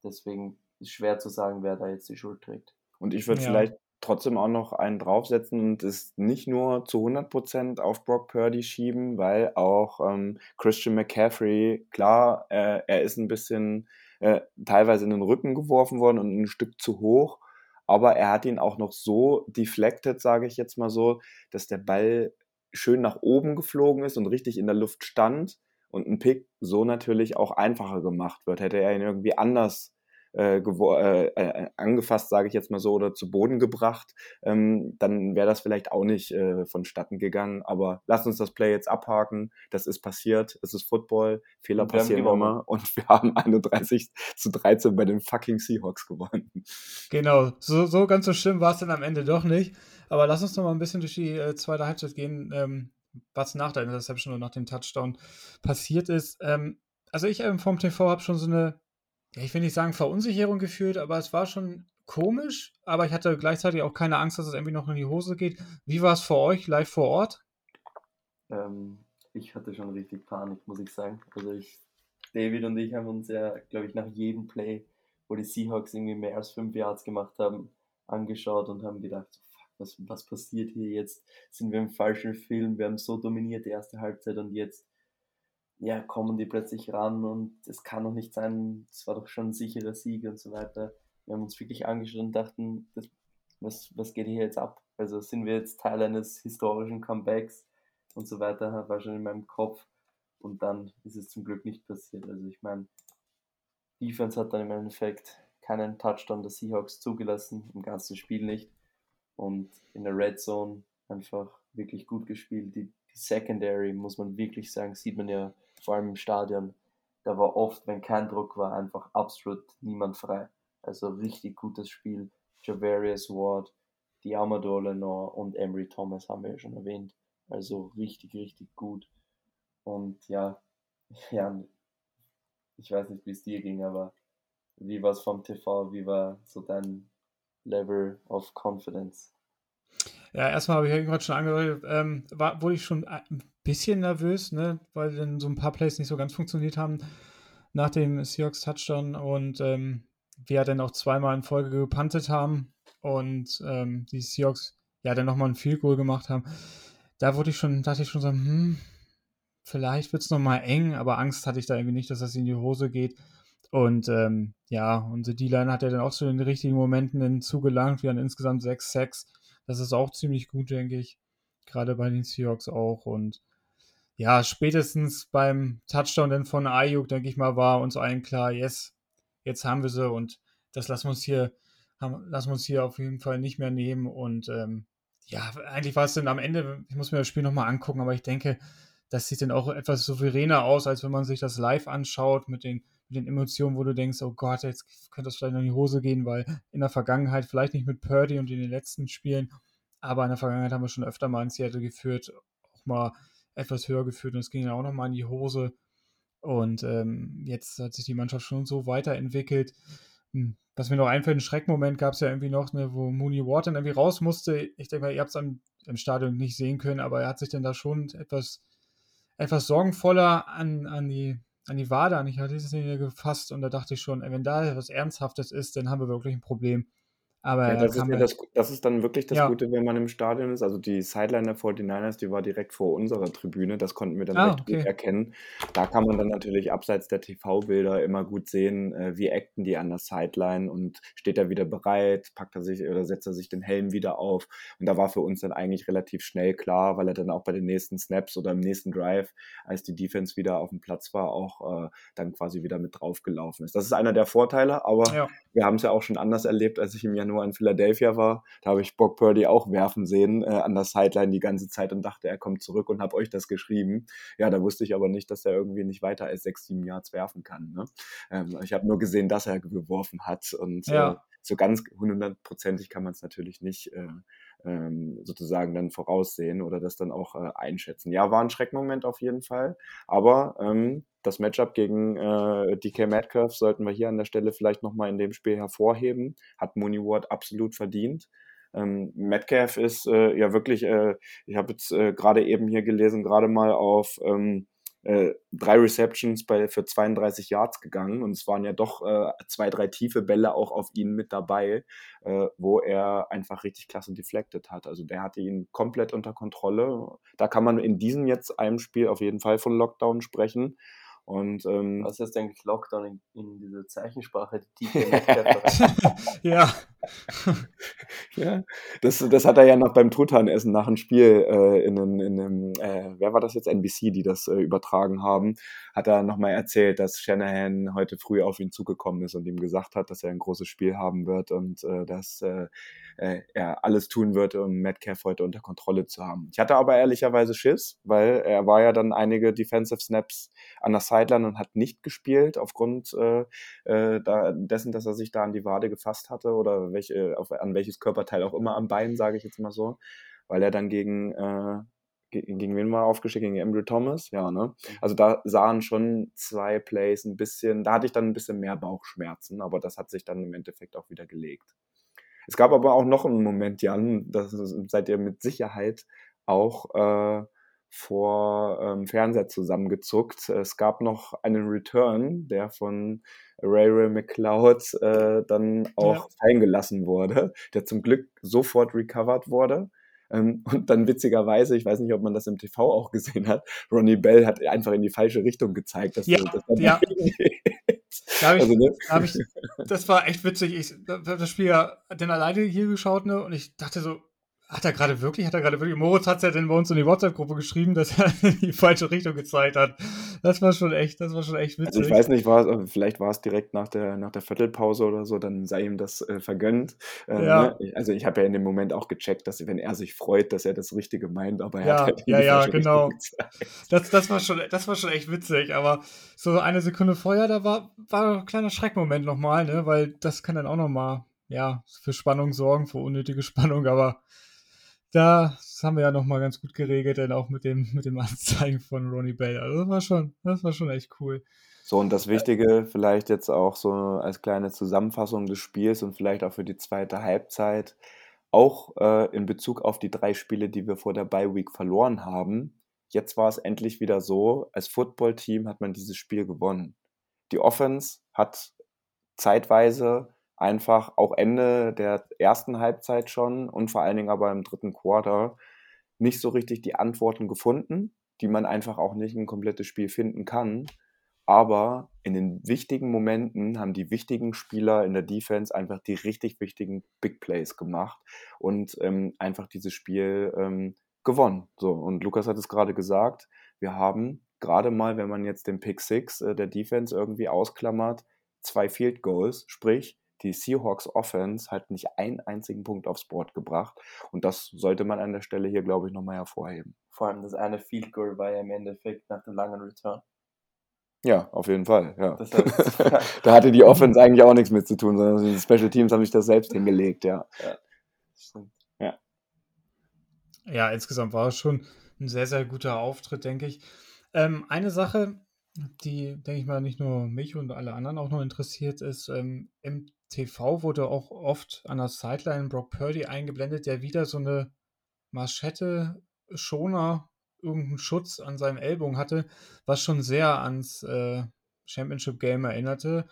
Deswegen ist schwer zu sagen, wer da jetzt die Schuld trägt. Und ich würde ja. vielleicht trotzdem auch noch einen draufsetzen und es nicht nur zu 100% auf Brock Purdy schieben, weil auch ähm, Christian McCaffrey, klar, äh, er ist ein bisschen äh, teilweise in den Rücken geworfen worden und ein Stück zu hoch, aber er hat ihn auch noch so deflected, sage ich jetzt mal so, dass der Ball schön nach oben geflogen ist und richtig in der Luft stand und ein Pick so natürlich auch einfacher gemacht wird. Hätte er ihn irgendwie anders äh, äh, äh, angefasst, sage ich jetzt mal so, oder zu Boden gebracht, ähm, dann wäre das vielleicht auch nicht äh, vonstatten gegangen. Aber lass uns das Play jetzt abhaken. Das ist passiert. Es ist Football. Fehler passieren immer. Und wir haben 31 zu 13 bei den fucking Seahawks gewonnen. Genau. So, so ganz so schlimm war es dann am Ende doch nicht. Aber lass uns noch mal ein bisschen durch die äh, zweite Halbzeit gehen, ähm, was nach der Interception und nach dem Touchdown passiert ist. Ähm, also ich ähm, vom TV habe schon so eine ich will nicht sagen Verunsicherung gefühlt, aber es war schon komisch, aber ich hatte gleichzeitig auch keine Angst, dass es irgendwie noch in die Hose geht. Wie war es für euch live vor Ort? Ähm, ich hatte schon richtig Panik, muss ich sagen. Also ich, David und ich haben uns ja, glaube ich, nach jedem Play, wo die Seahawks irgendwie mehr als fünf Yards gemacht haben, angeschaut und haben gedacht, was, was passiert hier jetzt? Sind wir im falschen Film? Wir haben so dominiert die erste Halbzeit und jetzt ja, kommen die plötzlich ran und es kann doch nicht sein, es war doch schon ein sicherer Sieg und so weiter. Wir haben uns wirklich angeschaut und dachten, das, was, was geht hier jetzt ab? Also sind wir jetzt Teil eines historischen Comebacks und so weiter, war schon in meinem Kopf. Und dann ist es zum Glück nicht passiert. Also ich meine, Defense hat dann im Endeffekt keinen Touchdown der Seahawks zugelassen, im ganzen Spiel nicht. Und in der Red Zone einfach wirklich gut gespielt. Die, die Secondary, muss man wirklich sagen, sieht man ja vor allem im Stadion, da war oft, wenn kein Druck war, einfach absolut niemand frei. Also richtig gutes Spiel. Javarius Ward, Diamador Lenore und Emery Thomas haben wir ja schon erwähnt. Also richtig, richtig gut. Und ja, ja, ich weiß nicht, wie es dir ging, aber wie war es vom TV? Wie war so dein Level of Confidence? Ja, erstmal habe ich ja gerade schon angedeutet, ähm, war, wurde ich schon ein bisschen nervös, ne, weil dann so ein paar Plays nicht so ganz funktioniert haben nach dem Seahawks Touchdown und ähm, wir dann auch zweimal in Folge gepantet haben und ähm, die Seahawks ja dann nochmal ein Field Goal gemacht haben. Da wurde ich schon, dachte ich schon so, hm, vielleicht wird es nochmal eng, aber Angst hatte ich da irgendwie nicht, dass das in die Hose geht. Und ähm, ja, unsere D-Line hat ja dann auch zu den richtigen Momenten dann zugelangt. Wir haben insgesamt sechs Sacks. Das ist auch ziemlich gut, denke ich. Gerade bei den Seahawks auch. Und ja, spätestens beim Touchdown dann von Ayuk, denke ich mal, war uns allen klar, yes, jetzt haben wir sie und das lassen wir uns hier, haben, lassen wir uns hier auf jeden Fall nicht mehr nehmen. Und ähm, ja, eigentlich war es dann am Ende, ich muss mir das Spiel nochmal angucken, aber ich denke, das sieht dann auch etwas souveräner aus, als wenn man sich das live anschaut mit den, mit den Emotionen, wo du denkst, oh Gott, jetzt könnte das vielleicht noch in die Hose gehen, weil in der Vergangenheit, vielleicht nicht mit Purdy und in den letzten Spielen, aber in der Vergangenheit haben wir schon öfter mal in Seattle geführt, auch mal etwas höher geführt und es ging ja auch nochmal in die Hose. Und ähm, jetzt hat sich die Mannschaft schon so weiterentwickelt. Hm, was mir noch einfällt, einen Schreckmoment gab es ja irgendwie noch, ne, wo Mooney Ward irgendwie raus musste. Ich denke mal, ihr habt es im Stadion nicht sehen können, aber er hat sich dann da schon etwas, etwas sorgenvoller an, an, die, an die Wade, an die Linie gefasst und da dachte ich schon, wenn da etwas Ernsthaftes ist, dann haben wir wirklich ein Problem. Aber ja, das, ist ja das, das, ist dann wirklich das ja. Gute, wenn man im Stadion ist. Also die Sideline der 49ers, die war direkt vor unserer Tribüne. Das konnten wir dann ah, recht okay. gut erkennen. Da kann man dann natürlich abseits der TV-Bilder immer gut sehen, äh, wie acten die an der Sideline und steht er wieder bereit, packt er sich oder setzt er sich den Helm wieder auf. Und da war für uns dann eigentlich relativ schnell klar, weil er dann auch bei den nächsten Snaps oder im nächsten Drive, als die Defense wieder auf dem Platz war, auch äh, dann quasi wieder mit draufgelaufen ist. Das ist einer der Vorteile, aber ja. wir haben es ja auch schon anders erlebt, als ich im Januar nur in Philadelphia war, da habe ich Brock Purdy auch werfen sehen äh, an der Sideline die ganze Zeit und dachte, er kommt zurück und habe euch das geschrieben. Ja, da wusste ich aber nicht, dass er irgendwie nicht weiter als sechs, sieben Yards werfen kann. Ne? Ähm, ich habe nur gesehen, dass er geworfen hat und ja. äh, so ganz hundertprozentig kann man es natürlich nicht äh, ähm, sozusagen dann voraussehen oder das dann auch äh, einschätzen. Ja, war ein Schreckmoment auf jeden Fall, aber ähm, das Matchup gegen äh, DK Metcalf sollten wir hier an der Stelle vielleicht nochmal in dem Spiel hervorheben. Hat Mooney Ward absolut verdient. Ähm, Metcalf ist äh, ja wirklich, äh, ich habe jetzt äh, gerade eben hier gelesen, gerade mal auf ähm, äh, drei Receptions bei, für 32 Yards gegangen und es waren ja doch äh, zwei, drei tiefe Bälle auch auf ihn mit dabei, äh, wo er einfach richtig klasse deflected hat. Also der hatte ihn komplett unter Kontrolle. Da kann man in diesem jetzt einem Spiel auf jeden Fall von Lockdown sprechen. Und, ähm, Was heißt eigentlich Lockdown in, in dieser Zeichensprache? Die ja. Ja, das, das hat er ja noch beim Truthahnessen nach dem Spiel äh, in einem, in einem äh, wer war das jetzt, NBC, die das äh, übertragen haben, hat er nochmal erzählt, dass Shanahan heute früh auf ihn zugekommen ist und ihm gesagt hat, dass er ein großes Spiel haben wird und äh, dass äh, äh, er alles tun wird, um Metcalf heute unter Kontrolle zu haben. Ich hatte aber ehrlicherweise Schiss, weil er war ja dann einige Defensive Snaps an der Sideline und hat nicht gespielt aufgrund äh, äh, da, dessen, dass er sich da an die Wade gefasst hatte oder welche, auf, an welches Körperteil auch immer am Bein, sage ich jetzt mal so, weil er dann gegen äh, gegen wen war aufgeschickt? Gegen Andrew Thomas? Ja, ne? Mhm. Also da sahen schon zwei Plays ein bisschen, da hatte ich dann ein bisschen mehr Bauchschmerzen, aber das hat sich dann im Endeffekt auch wieder gelegt. Es gab aber auch noch einen Moment, Jan, das seid ihr mit Sicherheit auch äh, vor ähm, Fernseher zusammengezuckt. Es gab noch einen Return, der von Ray Ray McLeod äh, dann auch ja. fallen gelassen wurde, der zum Glück sofort recovered wurde. Ähm, und dann witzigerweise, ich weiß nicht, ob man das im TV auch gesehen hat, Ronnie Bell hat einfach in die falsche Richtung gezeigt. Dass ja, das, ja. Da ich, also, ne? da ich, das war echt witzig. Ich habe das Spiel ja dann alleine hier geschaut ne, und ich dachte so, hat er gerade wirklich, hat er gerade wirklich, Moritz hat es ja dann bei uns in die WhatsApp-Gruppe geschrieben, dass er in die falsche Richtung gezeigt hat. Das war schon echt, das war schon echt witzig. Also ich weiß nicht, war, vielleicht war es direkt nach der, nach der Viertelpause oder so, dann sei ihm das äh, vergönnt. Ähm, ja. ne? Also ich habe ja in dem Moment auch gecheckt, dass wenn er sich freut, dass er das Richtige meint, aber er ja, hat halt Ja, ja, genau. Das, das, war schon, das war schon echt witzig, aber so eine Sekunde vorher, da war, war ein kleiner Schreckmoment nochmal, ne? weil das kann dann auch nochmal, ja, für Spannung sorgen, für unnötige Spannung, aber das haben wir ja nochmal ganz gut geregelt, denn auch mit dem, mit dem Anzeigen von Ronnie Bell. Also das war schon, das war schon echt cool. So, und das Wichtige vielleicht jetzt auch so als kleine Zusammenfassung des Spiels und vielleicht auch für die zweite Halbzeit, auch äh, in Bezug auf die drei Spiele, die wir vor der Bye Week verloren haben. Jetzt war es endlich wieder so, als Footballteam hat man dieses Spiel gewonnen. Die Offense hat zeitweise einfach auch Ende der ersten Halbzeit schon und vor allen Dingen aber im dritten Quarter nicht so richtig die Antworten gefunden, die man einfach auch nicht ein komplettes Spiel finden kann. Aber in den wichtigen Momenten haben die wichtigen Spieler in der Defense einfach die richtig wichtigen Big Plays gemacht und ähm, einfach dieses Spiel ähm, gewonnen. So, und Lukas hat es gerade gesagt, wir haben gerade mal, wenn man jetzt den Pick Six äh, der Defense irgendwie ausklammert, zwei Field Goals, sprich die Seahawks Offense halt nicht einen einzigen Punkt aufs Board gebracht. Und das sollte man an der Stelle hier, glaube ich, nochmal hervorheben. Vor allem das eine Field Goal war ja im Endeffekt nach dem langen Return. Ja, auf jeden Fall, ja. Das heißt, da hatte die Offense eigentlich auch nichts mit zu tun, sondern die Special Teams haben sich das selbst hingelegt, ja. Ja. Ja. ja insgesamt war es schon ein sehr, sehr guter Auftritt, denke ich. Ähm, eine Sache, die, denke ich mal, nicht nur mich und alle anderen auch noch interessiert, ist, ähm, im TV wurde auch oft an der Sideline Brock Purdy eingeblendet, der wieder so eine Maschette, Schoner, irgendeinen Schutz an seinem Ellbogen hatte, was schon sehr ans äh, Championship Game erinnerte.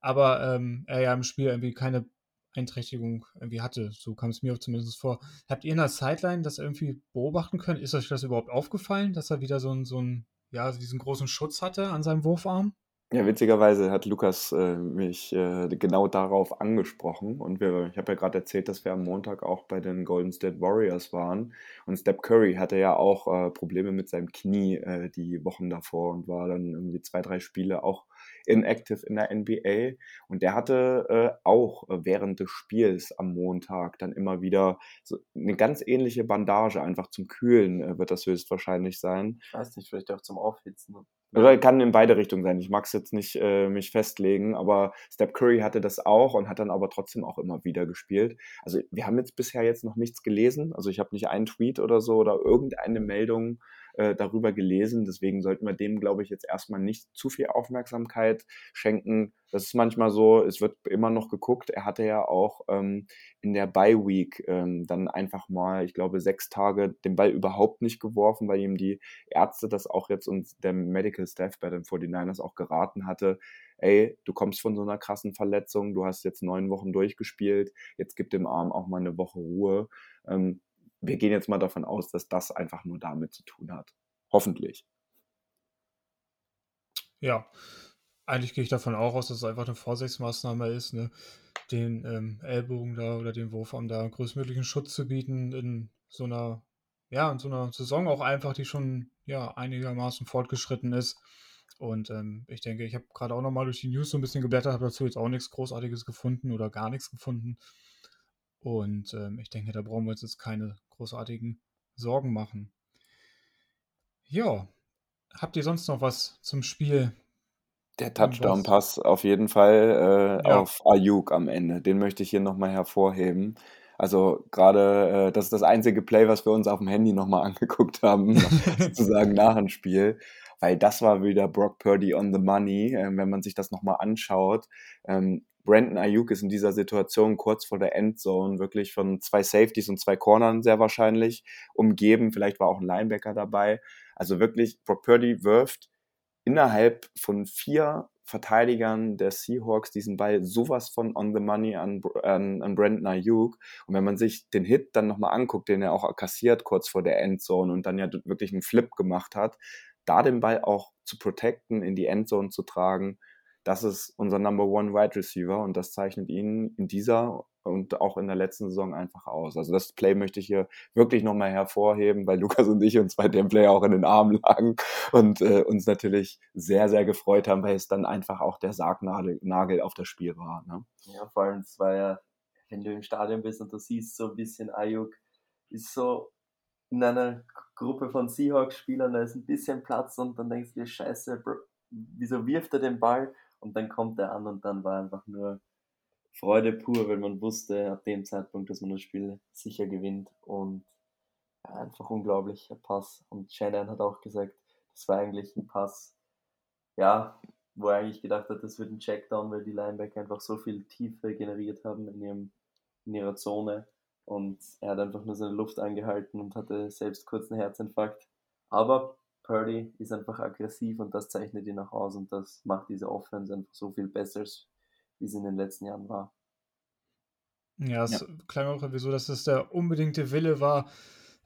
Aber ähm, er ja im Spiel irgendwie keine Einträchtigung irgendwie hatte. So kam es mir auch zumindest vor. Habt ihr in der Sideline das irgendwie beobachten können? Ist euch das überhaupt aufgefallen, dass er wieder so, ein, so ein, ja, diesen großen Schutz hatte an seinem Wurfarm? Ja, witzigerweise hat Lukas äh, mich äh, genau darauf angesprochen und wir, ich habe ja gerade erzählt, dass wir am Montag auch bei den Golden State Warriors waren und Steph Curry hatte ja auch äh, Probleme mit seinem Knie äh, die Wochen davor und war dann irgendwie zwei, drei Spiele auch inactive in der NBA und der hatte äh, auch während des Spiels am Montag dann immer wieder so eine ganz ähnliche Bandage, einfach zum Kühlen äh, wird das höchstwahrscheinlich sein. Ich weiß nicht, vielleicht auch zum Aufhitzen. Oder kann in beide Richtungen sein. Ich mag es jetzt nicht äh, mich festlegen, aber Steph Curry hatte das auch und hat dann aber trotzdem auch immer wieder gespielt. Also wir haben jetzt bisher jetzt noch nichts gelesen. Also ich habe nicht einen Tweet oder so oder irgendeine Meldung äh, darüber gelesen. Deswegen sollten wir dem, glaube ich, jetzt erstmal nicht zu viel Aufmerksamkeit schenken. Das ist manchmal so, es wird immer noch geguckt. Er hatte ja auch ähm, in der Bye Week ähm, dann einfach mal, ich glaube, sechs Tage den Ball überhaupt nicht geworfen, weil ihm die Ärzte das auch jetzt und der Medical Staff bei den 49ers auch geraten hatte. Ey, du kommst von so einer krassen Verletzung, du hast jetzt neun Wochen durchgespielt, jetzt gib dem Arm auch mal eine Woche Ruhe. Ähm, wir gehen jetzt mal davon aus, dass das einfach nur damit zu tun hat. Hoffentlich. Ja, eigentlich gehe ich davon auch aus, dass es einfach eine Vorsichtsmaßnahme ist. Ne? den ähm, Ellbogen da oder den Wurfarm da größtmöglichen Schutz zu bieten in so einer, ja, in so einer Saison auch einfach, die schon ja einigermaßen fortgeschritten ist. Und ähm, ich denke, ich habe gerade auch nochmal durch die News so ein bisschen geblättert, habe dazu jetzt auch nichts Großartiges gefunden oder gar nichts gefunden. Und ähm, ich denke, da brauchen wir uns jetzt keine großartigen Sorgen machen. Ja, habt ihr sonst noch was zum Spiel? Der Touchdown-Pass auf jeden Fall äh, Ja. auf Ayuk am Ende. Den möchte ich hier nochmal hervorheben. Also gerade, äh, das ist das einzige Play, was wir uns auf dem Handy nochmal angeguckt haben, sozusagen nach dem Spiel. Weil das war wieder Brock Purdy on the money, äh, wenn man sich das nochmal anschaut. Ähm, Brandon Ayuk ist in dieser Situation kurz vor der Endzone wirklich von zwei Safeties und zwei Cornern sehr wahrscheinlich umgeben. Vielleicht war auch ein Linebacker dabei. Also wirklich, Brock Purdy wirft innerhalb von vier Verteidigern der Seahawks diesen Ball sowas von on the money an, an, an Brandon Ayuk. Und wenn man sich den Hit dann nochmal anguckt, den er auch kassiert kurz vor der Endzone und dann ja wirklich einen Flip gemacht hat, da den Ball auch zu protecten, in die Endzone zu tragen, das ist unser Number One Wide Receiver und das zeichnet ihn in dieser und auch in der letzten Saison einfach aus. Also das Play möchte ich hier wirklich nochmal hervorheben, weil Lukas und ich uns bei dem Play auch in den Armen lagen und äh, uns natürlich sehr, sehr gefreut haben, weil es dann einfach auch der Sargnagel Nagel auf das Spiel war. Ne? Ja, vor allem, es war ja, wenn du im Stadion bist und du siehst so ein bisschen Ayuk, ist so in einer Gruppe von Seahawks-Spielern, da ist ein bisschen Platz und dann denkst du dir, scheiße, Bro, wieso wirft er den Ball? Und dann kommt er an und dann war einfach nur Freude pur, weil man wusste ab dem Zeitpunkt, dass man das Spiel sicher gewinnt und ja, einfach unglaublicher Pass. Und Shannon hat auch gesagt, das war eigentlich ein Pass, ja, wo er eigentlich gedacht hat, das wird ein Checkdown, weil die Linebacker einfach so viel Tiefe generiert haben in, ihrem, in ihrer Zone. Und er hat einfach nur seine Luft angehalten und hatte selbst kurz einen Herzinfarkt. Aber Purdy ist einfach aggressiv und das zeichnet ihn auch aus und das macht diese Offense einfach so viel besser, wie sie in den letzten Jahren war. Ja, es ja. klang auch sowieso, dass es der unbedingte Wille war,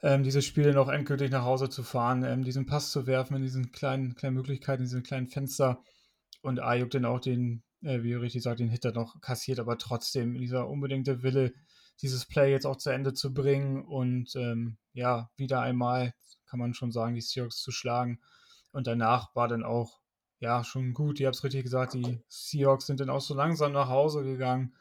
ähm, diese Spiele noch endgültig nach Hause zu fahren, ähm, diesen Pass zu werfen in diesen kleinen, kleinen Möglichkeiten, in diesen kleinen Fenster. Und Ayuk dann auch den, äh, wie ihr richtig sagt, den Hitter noch kassiert, aber trotzdem dieser unbedingte Wille, dieses Play jetzt auch zu Ende zu bringen und ähm, ja, wieder einmal kann man schon sagen, die Seahawks zu schlagen. Und danach war dann auch, ja, schon gut. Ihr habt es richtig gesagt, die Seahawks sind dann auch so langsam nach Hause gegangen.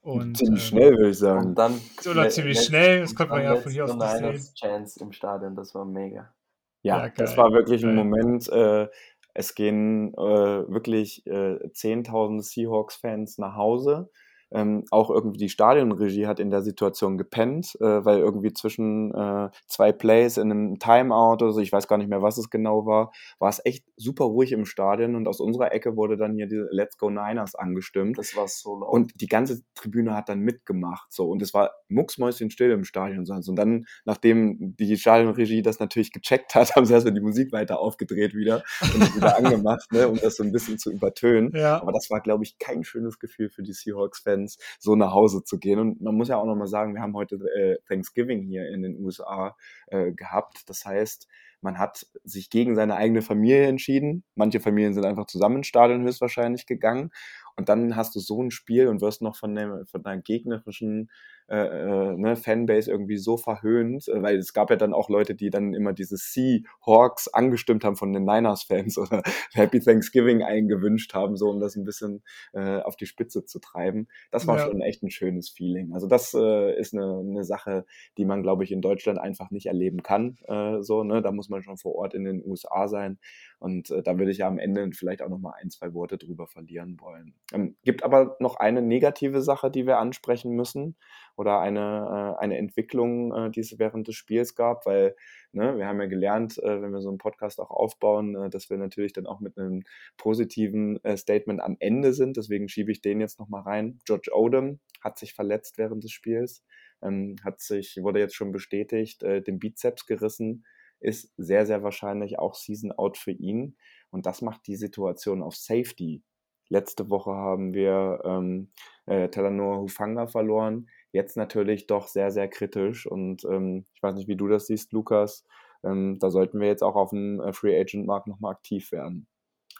Und, ziemlich ähm, schnell, würde ich sagen. Und dann oder ziemlich schnell, das konnte man ja von hier aus nicht sehen. Chance im Stadion, das war mega. Ja, ja das war wirklich geil. ein Moment, äh, es gehen äh, wirklich äh, 10.000 Seahawks-Fans nach Hause. Ähm, auch irgendwie die Stadionregie hat in der Situation gepennt, äh, weil irgendwie zwischen äh, zwei Plays in einem Timeout oder so, ich weiß gar nicht mehr, was es genau war, war es echt super ruhig im Stadion und aus unserer Ecke wurde dann hier die Let's Go Niners angestimmt. Das war so laut. Und die ganze Tribüne hat dann mitgemacht, so. Und es war mucksmäuschenstill im Stadion. Und dann, nachdem die Stadionregie das natürlich gecheckt hat, haben sie erstmal die Musik weiter aufgedreht wieder und wieder angemacht, ne, um das so ein bisschen zu übertönen. Ja. Aber das war, glaube ich, kein schönes Gefühl für die Seahawks-Fans, so nach Hause zu gehen. Und man muss ja auch nochmal sagen, wir haben heute äh, Thanksgiving hier in den USA äh, gehabt. Das heißt, man hat sich gegen seine eigene Familie entschieden. Manche Familien sind einfach zusammen ins Stadion höchstwahrscheinlich gegangen. Und dann hast du so ein Spiel und wirst noch von, dem, von deiner gegnerischen äh, äh, ne, Fanbase irgendwie so verhöhnt, äh, weil es gab ja dann auch Leute, die dann immer diese Seahawks angestimmt haben von den Niners-Fans oder Happy Thanksgiving eingewünscht haben, so um das ein bisschen äh, auf die Spitze zu treiben. Das war ja. schon echt ein schönes Feeling. Also das ist eine, eine Sache, die man, glaube ich, in Deutschland einfach nicht erleben kann. So, ne? Da muss man schon vor Ort in den USA sein. Und da würde ich ja am Ende vielleicht auch noch mal ein, zwei Worte drüber verlieren wollen. Ähm, gibt aber noch eine negative Sache, die wir ansprechen müssen oder eine, äh, eine Entwicklung, äh, die es während des Spiels gab, weil ne, wir haben ja gelernt, äh, wenn wir so einen Podcast auch aufbauen, äh, dass wir natürlich dann auch mit einem positiven äh, Statement am Ende sind. Deswegen schiebe ich den jetzt nochmal rein. George Odom hat sich verletzt während des Spiels, ähm, hat sich, wurde jetzt schon bestätigt, äh, den Bizeps gerissen, ist sehr, sehr wahrscheinlich auch Season Out für ihn. Und das macht die Situation auf Safety. Letzte Woche haben wir ähm, äh, Talanoa Hufanga verloren. Jetzt natürlich doch sehr, sehr kritisch. Und ähm, ich weiß nicht, wie du das siehst, Lukas. Ähm, da sollten wir jetzt auch auf dem äh, Free Agent Markt nochmal aktiv werden.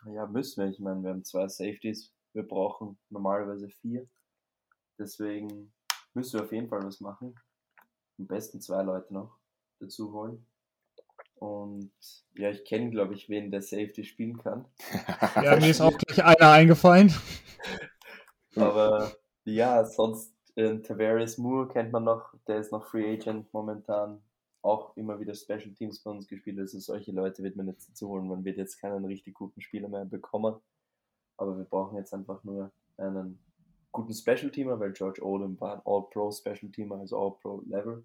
Ja, müssen wir. Ich meine, wir haben zwei Safeties. Wir brauchen normalerweise vier. Deswegen müssen wir auf jeden Fall was machen. Am besten zwei Leute noch dazu holen. Und ja, ich kenne, glaube ich, wen der Safety spielen kann. Ja, mir ist auch gleich einer eingefallen. Aber ja, sonst äh, Tavares Moore kennt man noch, der ist noch Free Agent momentan. Auch immer wieder Special Teams bei uns gespielt. Also solche Leute wird man jetzt dazu holen. Man wird jetzt keinen richtig guten Spieler mehr bekommen. Aber wir brauchen jetzt einfach nur einen guten Special Teamer, weil George Odom war ein All-Pro Special Teamer, also All-Pro Level.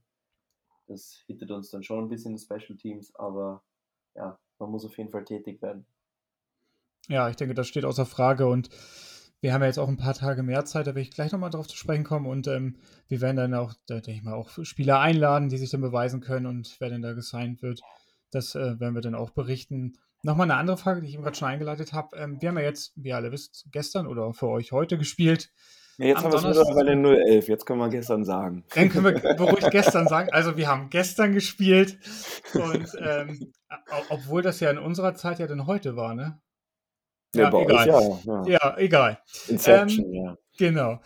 Das hittet uns dann schon ein bisschen in Special Teams, aber ja, man muss auf jeden Fall tätig werden. Ja, ich denke, das steht außer Frage und wir haben ja jetzt auch ein paar Tage mehr Zeit, da will ich gleich nochmal drauf zu sprechen kommen und ähm, wir werden dann auch, da denke ich mal, auch Spieler einladen, die sich dann beweisen können und wer denn da gesigned wird. Das äh, werden wir dann auch berichten. Nochmal eine andere Frage, die ich eben gerade schon eingeleitet habe. Ähm, wir haben ja jetzt, wie ihr alle wisst, gestern oder für euch heute gespielt. Ja, jetzt haben wir es mittlerweile 011, jetzt können wir gestern sagen. Dann können wir beruhigt gestern sagen. Also wir haben gestern gespielt und ähm, obwohl das ja in unserer Zeit ja dann heute war, ne? Ja, ja egal. Ja, ja. ja, egal. Inception, ähm, ja. Genau.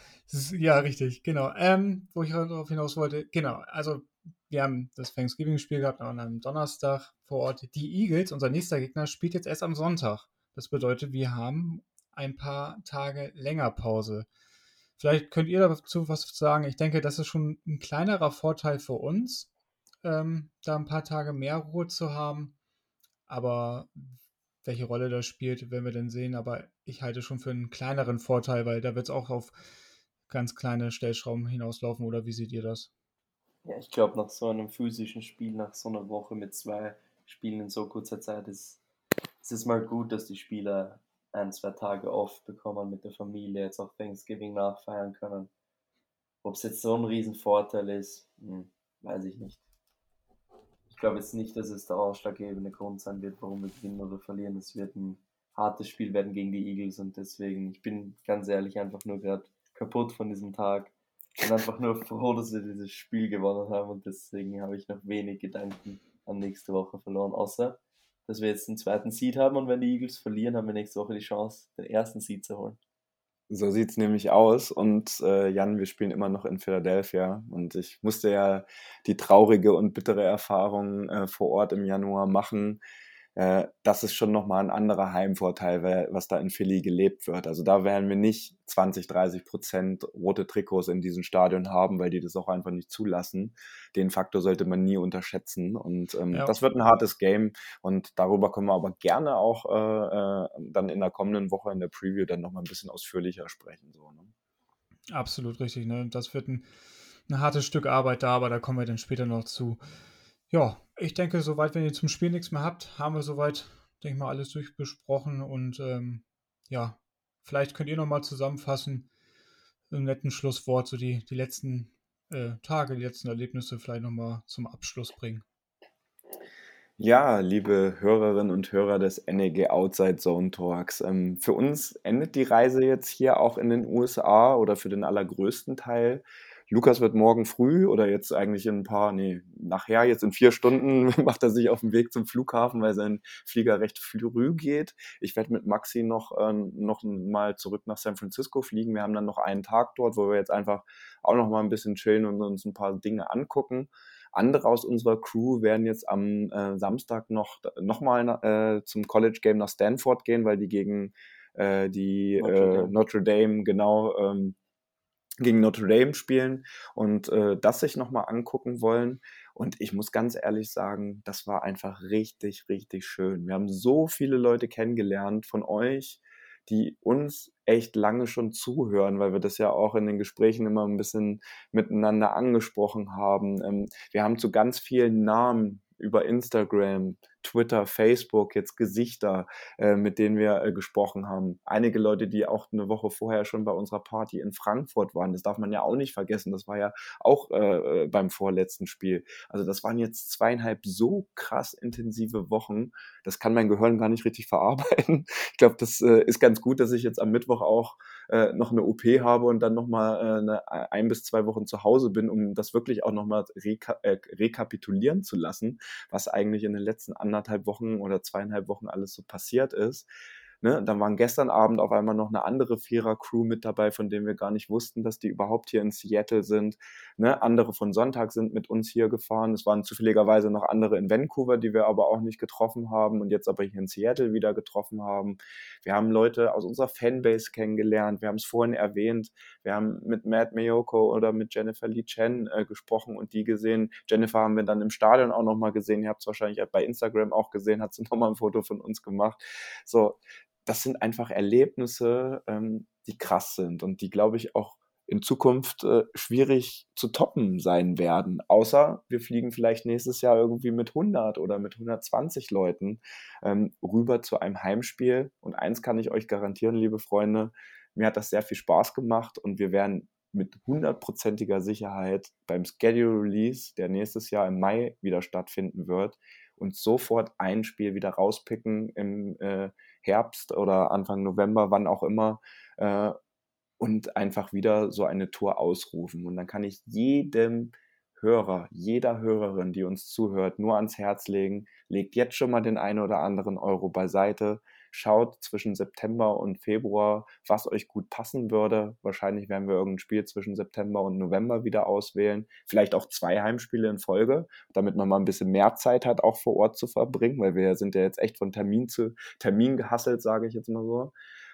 Ja, richtig, genau. Ähm, wo ich darauf hinaus wollte, genau, also wir haben das Thanksgiving-Spiel gehabt an einem Donnerstag vor Ort. Die Eagles, unser nächster Gegner, spielt jetzt erst am Sonntag. Das bedeutet, wir haben ein paar Tage länger Pause. Vielleicht könnt ihr dazu was sagen. Ich denke, das ist schon ein kleinerer Vorteil für uns, ähm, da ein paar Tage mehr Ruhe zu haben. Aber welche Rolle das spielt, werden wir dann sehen. Aber ich halte schon für einen kleineren Vorteil, weil da wird es auch auf ganz kleine Stellschrauben hinauslaufen. Oder wie seht ihr das? Ja, ich glaube, nach so einem physischen Spiel, nach so einer Woche mit zwei Spielen in so kurzer Zeit, ist, ist es mal gut, dass die Spieler ein, zwei Tage off bekommen mit der Familie, jetzt auch Thanksgiving nachfeiern können. Ob es jetzt so ein Riesenvorteil ist, hm, weiß ich nicht glaube jetzt nicht, dass es der ausschlaggebende Grund sein wird, warum wir gewinnen oder verlieren. Es wird ein hartes Spiel werden gegen die Eagles und deswegen, ich bin ganz ehrlich einfach nur gerade kaputt von diesem Tag. Ich bin einfach nur froh, dass wir dieses Spiel gewonnen haben und deswegen habe ich noch wenig Gedanken an nächste Woche verloren, außer dass wir jetzt den zweiten Seed haben und wenn die Eagles verlieren, haben wir nächste Woche die Chance, den ersten Seed zu holen. So sieht es nämlich aus. Und äh, Jan, wir spielen immer noch in Philadelphia. Und ich musste ja die traurige und bittere Erfahrung äh, vor Ort im Januar machen, äh, das ist schon nochmal ein anderer Heimvorteil, was da in Philly gelebt wird. Also da werden wir nicht 20, 30 Prozent rote Trikots in diesem Stadion haben, weil die das auch einfach nicht zulassen. Den Faktor sollte man nie unterschätzen. Und ähm, ja. das wird ein hartes Game. Und darüber können wir aber gerne auch äh, äh, dann in der kommenden Woche in der Preview dann nochmal ein bisschen ausführlicher sprechen. So, ne? Absolut richtig. Ne? Das wird ein, ein hartes Stück Arbeit da, aber da kommen wir dann später noch zu. Ja, ich denke, soweit, wenn ihr zum Spiel nichts mehr habt, haben wir soweit, denke ich mal, alles durchbesprochen. Und ähm, ja, vielleicht könnt ihr nochmal zusammenfassen, im netten Schlusswort, so die, die letzten äh, Tage, die letzten Erlebnisse vielleicht nochmal zum Abschluss bringen. Ja, liebe Hörerinnen und Hörer des NEG Outside Zone Talks. Ähm, für uns endet die Reise jetzt hier auch in den USA oder für den allergrößten Teil Lukas wird morgen früh oder jetzt eigentlich in ein paar, nee, nachher, jetzt in vier Stunden macht er sich auf den Weg zum Flughafen, weil sein Flieger recht früh geht. Ich werde mit Maxi noch, äh, noch mal zurück nach San Francisco fliegen. Wir haben dann noch einen Tag dort, wo wir jetzt einfach auch noch mal ein bisschen chillen und uns ein paar Dinge angucken. Andere aus unserer Crew werden jetzt am äh, Samstag noch, noch mal äh, zum College Game nach Stanford gehen, weil die gegen äh, die Notre äh, Dame, Notre Dame genau ähm, gegen Notre Dame spielen und äh, das sich nochmal angucken wollen. Und ich muss ganz ehrlich sagen, das war einfach richtig, richtig schön. Wir haben so viele Leute kennengelernt von euch, die uns echt lange schon zuhören, weil wir das ja auch in den Gesprächen immer ein bisschen miteinander angesprochen haben. Ähm, wir haben zu ganz vielen Namen über Instagram, Twitter, Facebook jetzt Gesichter, äh, mit denen wir äh, gesprochen haben. Einige Leute, die auch eine Woche vorher schon bei unserer Party in Frankfurt waren, das darf man ja auch nicht vergessen. Das war ja auch äh, äh beim vorletzten Spiel. Also das waren jetzt zweieinhalb so krass intensive Wochen. Das kann mein Gehirn gar nicht richtig verarbeiten. Ich glaube, das äh, ist ganz gut, dass ich jetzt am Mittwoch auch äh, noch eine OP habe und dann nochmal äh, ein bis zwei Wochen zu Hause bin, um das wirklich auch nochmal reka rekapitulieren zu lassen, was eigentlich in den letzten anderthalb Wochen oder zweieinhalb Wochen alles so passiert ist. Ne? Dann waren gestern Abend auf einmal noch eine andere Vierer-Crew mit dabei, von denen wir gar nicht wussten, dass die überhaupt hier in Seattle sind. Ne? Andere von Sonntag sind mit uns hier gefahren. Es waren zufälligerweise noch andere in Vancouver, die wir aber auch nicht getroffen haben und jetzt aber hier in Seattle wieder getroffen haben. Wir haben Leute aus unserer Fanbase kennengelernt. Wir haben es vorhin erwähnt. Wir haben mit Matt Mayoko oder mit Jennifer Lee Chen äh, gesprochen und die gesehen. Jennifer haben wir dann im Stadion auch nochmal gesehen. Ihr habt es wahrscheinlich bei Instagram auch gesehen, hat sie nochmal ein Foto von uns gemacht. So, das sind einfach Erlebnisse, ähm, die krass sind und die, glaube ich, auch in Zukunft äh, schwierig zu toppen sein werden. Außer wir fliegen vielleicht nächstes Jahr irgendwie mit 100 oder mit 120 Leuten ähm, rüber zu einem Heimspiel. Und eins kann ich euch garantieren, liebe Freunde, mir hat das sehr viel Spaß gemacht und wir werden mit hundertprozentiger Sicherheit beim Schedule Release, der nächstes Jahr im Mai wieder stattfinden wird, und sofort ein Spiel wieder rauspicken im äh, Herbst oder Anfang November, wann auch immer, äh, und einfach wieder so eine Tour ausrufen. Und dann kann ich jedem Hörer, jeder Hörerin, die uns zuhört, nur ans Herz legen, legt jetzt schon mal den einen oder anderen Euro beiseite, schaut zwischen September und Februar, was euch gut passen würde. Wahrscheinlich werden wir irgendein Spiel zwischen September und November wieder auswählen. Vielleicht auch zwei Heimspiele in Folge, damit man mal ein bisschen mehr Zeit hat, auch vor Ort zu verbringen, weil wir sind ja jetzt echt von Termin zu Termin gehasselt, sage ich jetzt mal so.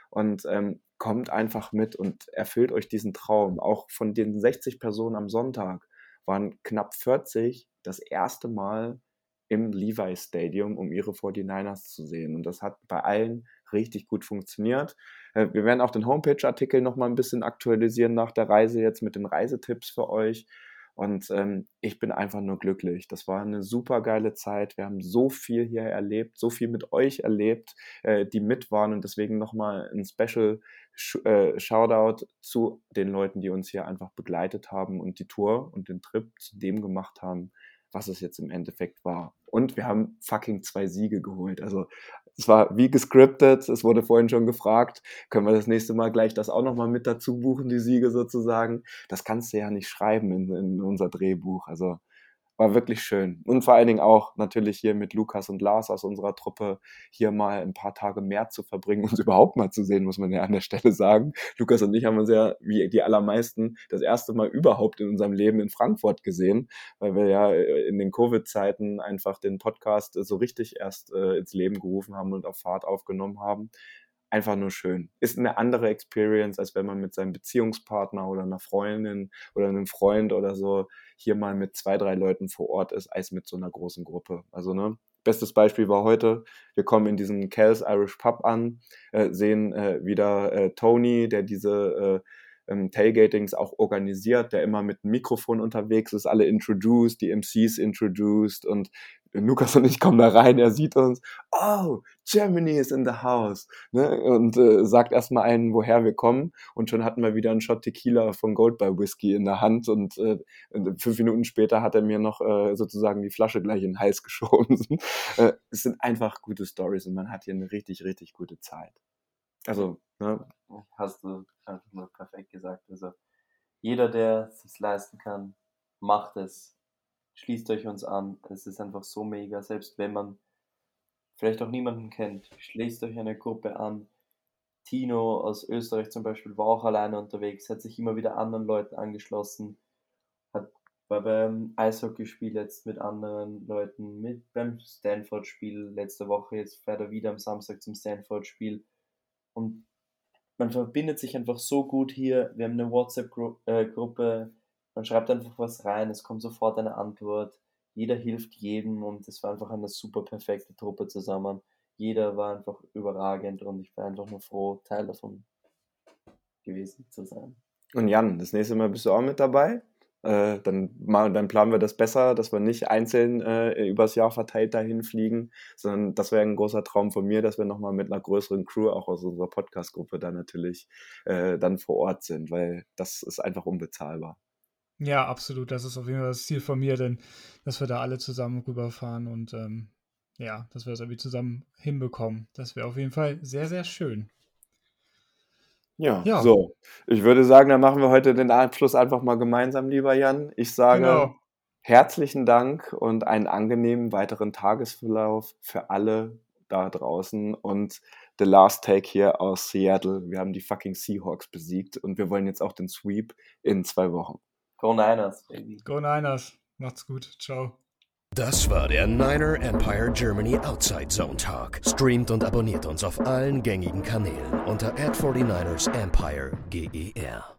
Und ähm, kommt einfach mit und erfüllt euch diesen Traum. Auch von den 60 Personen am Sonntag waren knapp 40 das erste Mal im Levi Stadium, um ihre 49ers zu sehen. Und das hat bei allen richtig gut funktioniert. Äh, wir werden auch den Homepage-Artikel nochmal ein bisschen aktualisieren nach der Reise jetzt mit den Reisetipps für euch. Und ähm, ich bin einfach nur glücklich. Das war eine super geile Zeit. Wir haben so viel hier erlebt, so viel mit euch erlebt, äh, die mit waren. Und deswegen nochmal ein Special äh, Shoutout zu den Leuten, die uns hier einfach begleitet haben und die Tour und den Trip zu dem gemacht haben, was es jetzt im Endeffekt war. Und wir haben fucking zwei Siege geholt. Also es war wie gescriptet, es wurde vorhin schon gefragt, können wir das nächste Mal gleich das auch nochmal mit dazu buchen, die Siege sozusagen. Das kannst du ja nicht schreiben in, in unser Drehbuch. Also war wirklich schön. Und vor allen Dingen auch natürlich hier mit Lukas und Lars aus unserer Truppe hier mal ein paar Tage mehr zu verbringen, uns überhaupt mal zu sehen, muss man ja an der Stelle sagen. Lukas und ich haben uns ja, wie die allermeisten, das erste Mal überhaupt in unserem Leben in Frankfurt gesehen, weil wir ja äh, in den Covid-Zeiten einfach den Podcast so richtig erst äh, ins Leben gerufen haben und auf Fahrt aufgenommen haben einfach nur schön. Ist eine andere Experience, als wenn man mit seinem Beziehungspartner oder einer Freundin oder einem Freund oder so hier mal mit zwei, drei Leuten vor Ort ist, als mit so einer großen Gruppe. Also, ne? Bestes Beispiel war heute, wir kommen in diesen Cal's Irish Pub an, äh, sehen äh, wieder äh, Tony, der diese äh, ähm, Tailgatings auch organisiert, der immer mit einem Mikrofon unterwegs ist, alle introduced, die MCs introduced und Lukas und ich kommen da rein, er sieht uns, oh, Germany is in the house, ne? und äh, sagt erstmal einen, woher wir kommen und schon hatten wir wieder einen Shot Tequila von Goldbar Whisky in der Hand und äh, fünf Minuten später hat er mir noch äh, sozusagen die Flasche gleich in den Hals geschoben. äh, es sind einfach gute Stories und man hat hier eine richtig, richtig gute Zeit. Also, ne? Hast du einfach nur perfekt gesagt. Also, jeder, der es sich leisten kann, macht es schließt euch uns an. Es ist einfach so mega, selbst wenn man vielleicht auch niemanden kennt. Schließt euch eine Gruppe an. Tino aus Österreich zum Beispiel war auch alleine unterwegs, hat sich immer wieder anderen Leuten angeschlossen, hat war beim Eishockeyspiel jetzt mit anderen Leuten, mit beim Stanford-Spiel letzte Woche, jetzt fährt er wieder am Samstag zum Stanford-Spiel und man verbindet sich einfach so gut hier. Wir haben eine WhatsApp-Gruppe, man schreibt einfach was rein, es kommt sofort eine Antwort, jeder hilft jedem und es war einfach eine super perfekte Truppe zusammen. Jeder war einfach überragend und ich war einfach nur froh, Teil davon gewesen zu sein. Und Jan, das nächste Mal bist du auch mit dabei? Äh, dann, mal, dann planen wir das besser, dass wir nicht einzeln äh, übers Jahr verteilt dahin fliegen, sondern das wäre ein großer Traum von mir, dass wir nochmal mit einer größeren Crew, auch aus unserer Podcast-Gruppe, dann natürlich äh, dann vor Ort sind, weil das ist einfach unbezahlbar. Ja, absolut. Das ist auf jeden Fall das Ziel von mir, denn dass wir da alle zusammen rüberfahren und ähm, ja, dass wir das irgendwie zusammen hinbekommen. Das wäre auf jeden Fall sehr, sehr schön. Ja, ja, so. Ich würde sagen, dann machen wir heute den Abschluss einfach mal gemeinsam, lieber Jan. Ich sage genau. herzlichen Dank und einen angenehmen weiteren Tagesverlauf für alle da draußen und The Last Take hier aus Seattle. Wir haben die fucking Seahawks besiegt und wir wollen jetzt auch den Sweep in zwei Wochen. Go Niners, baby. Go Niners. Macht's gut. Ciao. Das war der Niner Empire Germany Outside Zone Talk. Streamt und abonniert uns auf allen gängigen Kanälen unter ad 49 ersempire GER.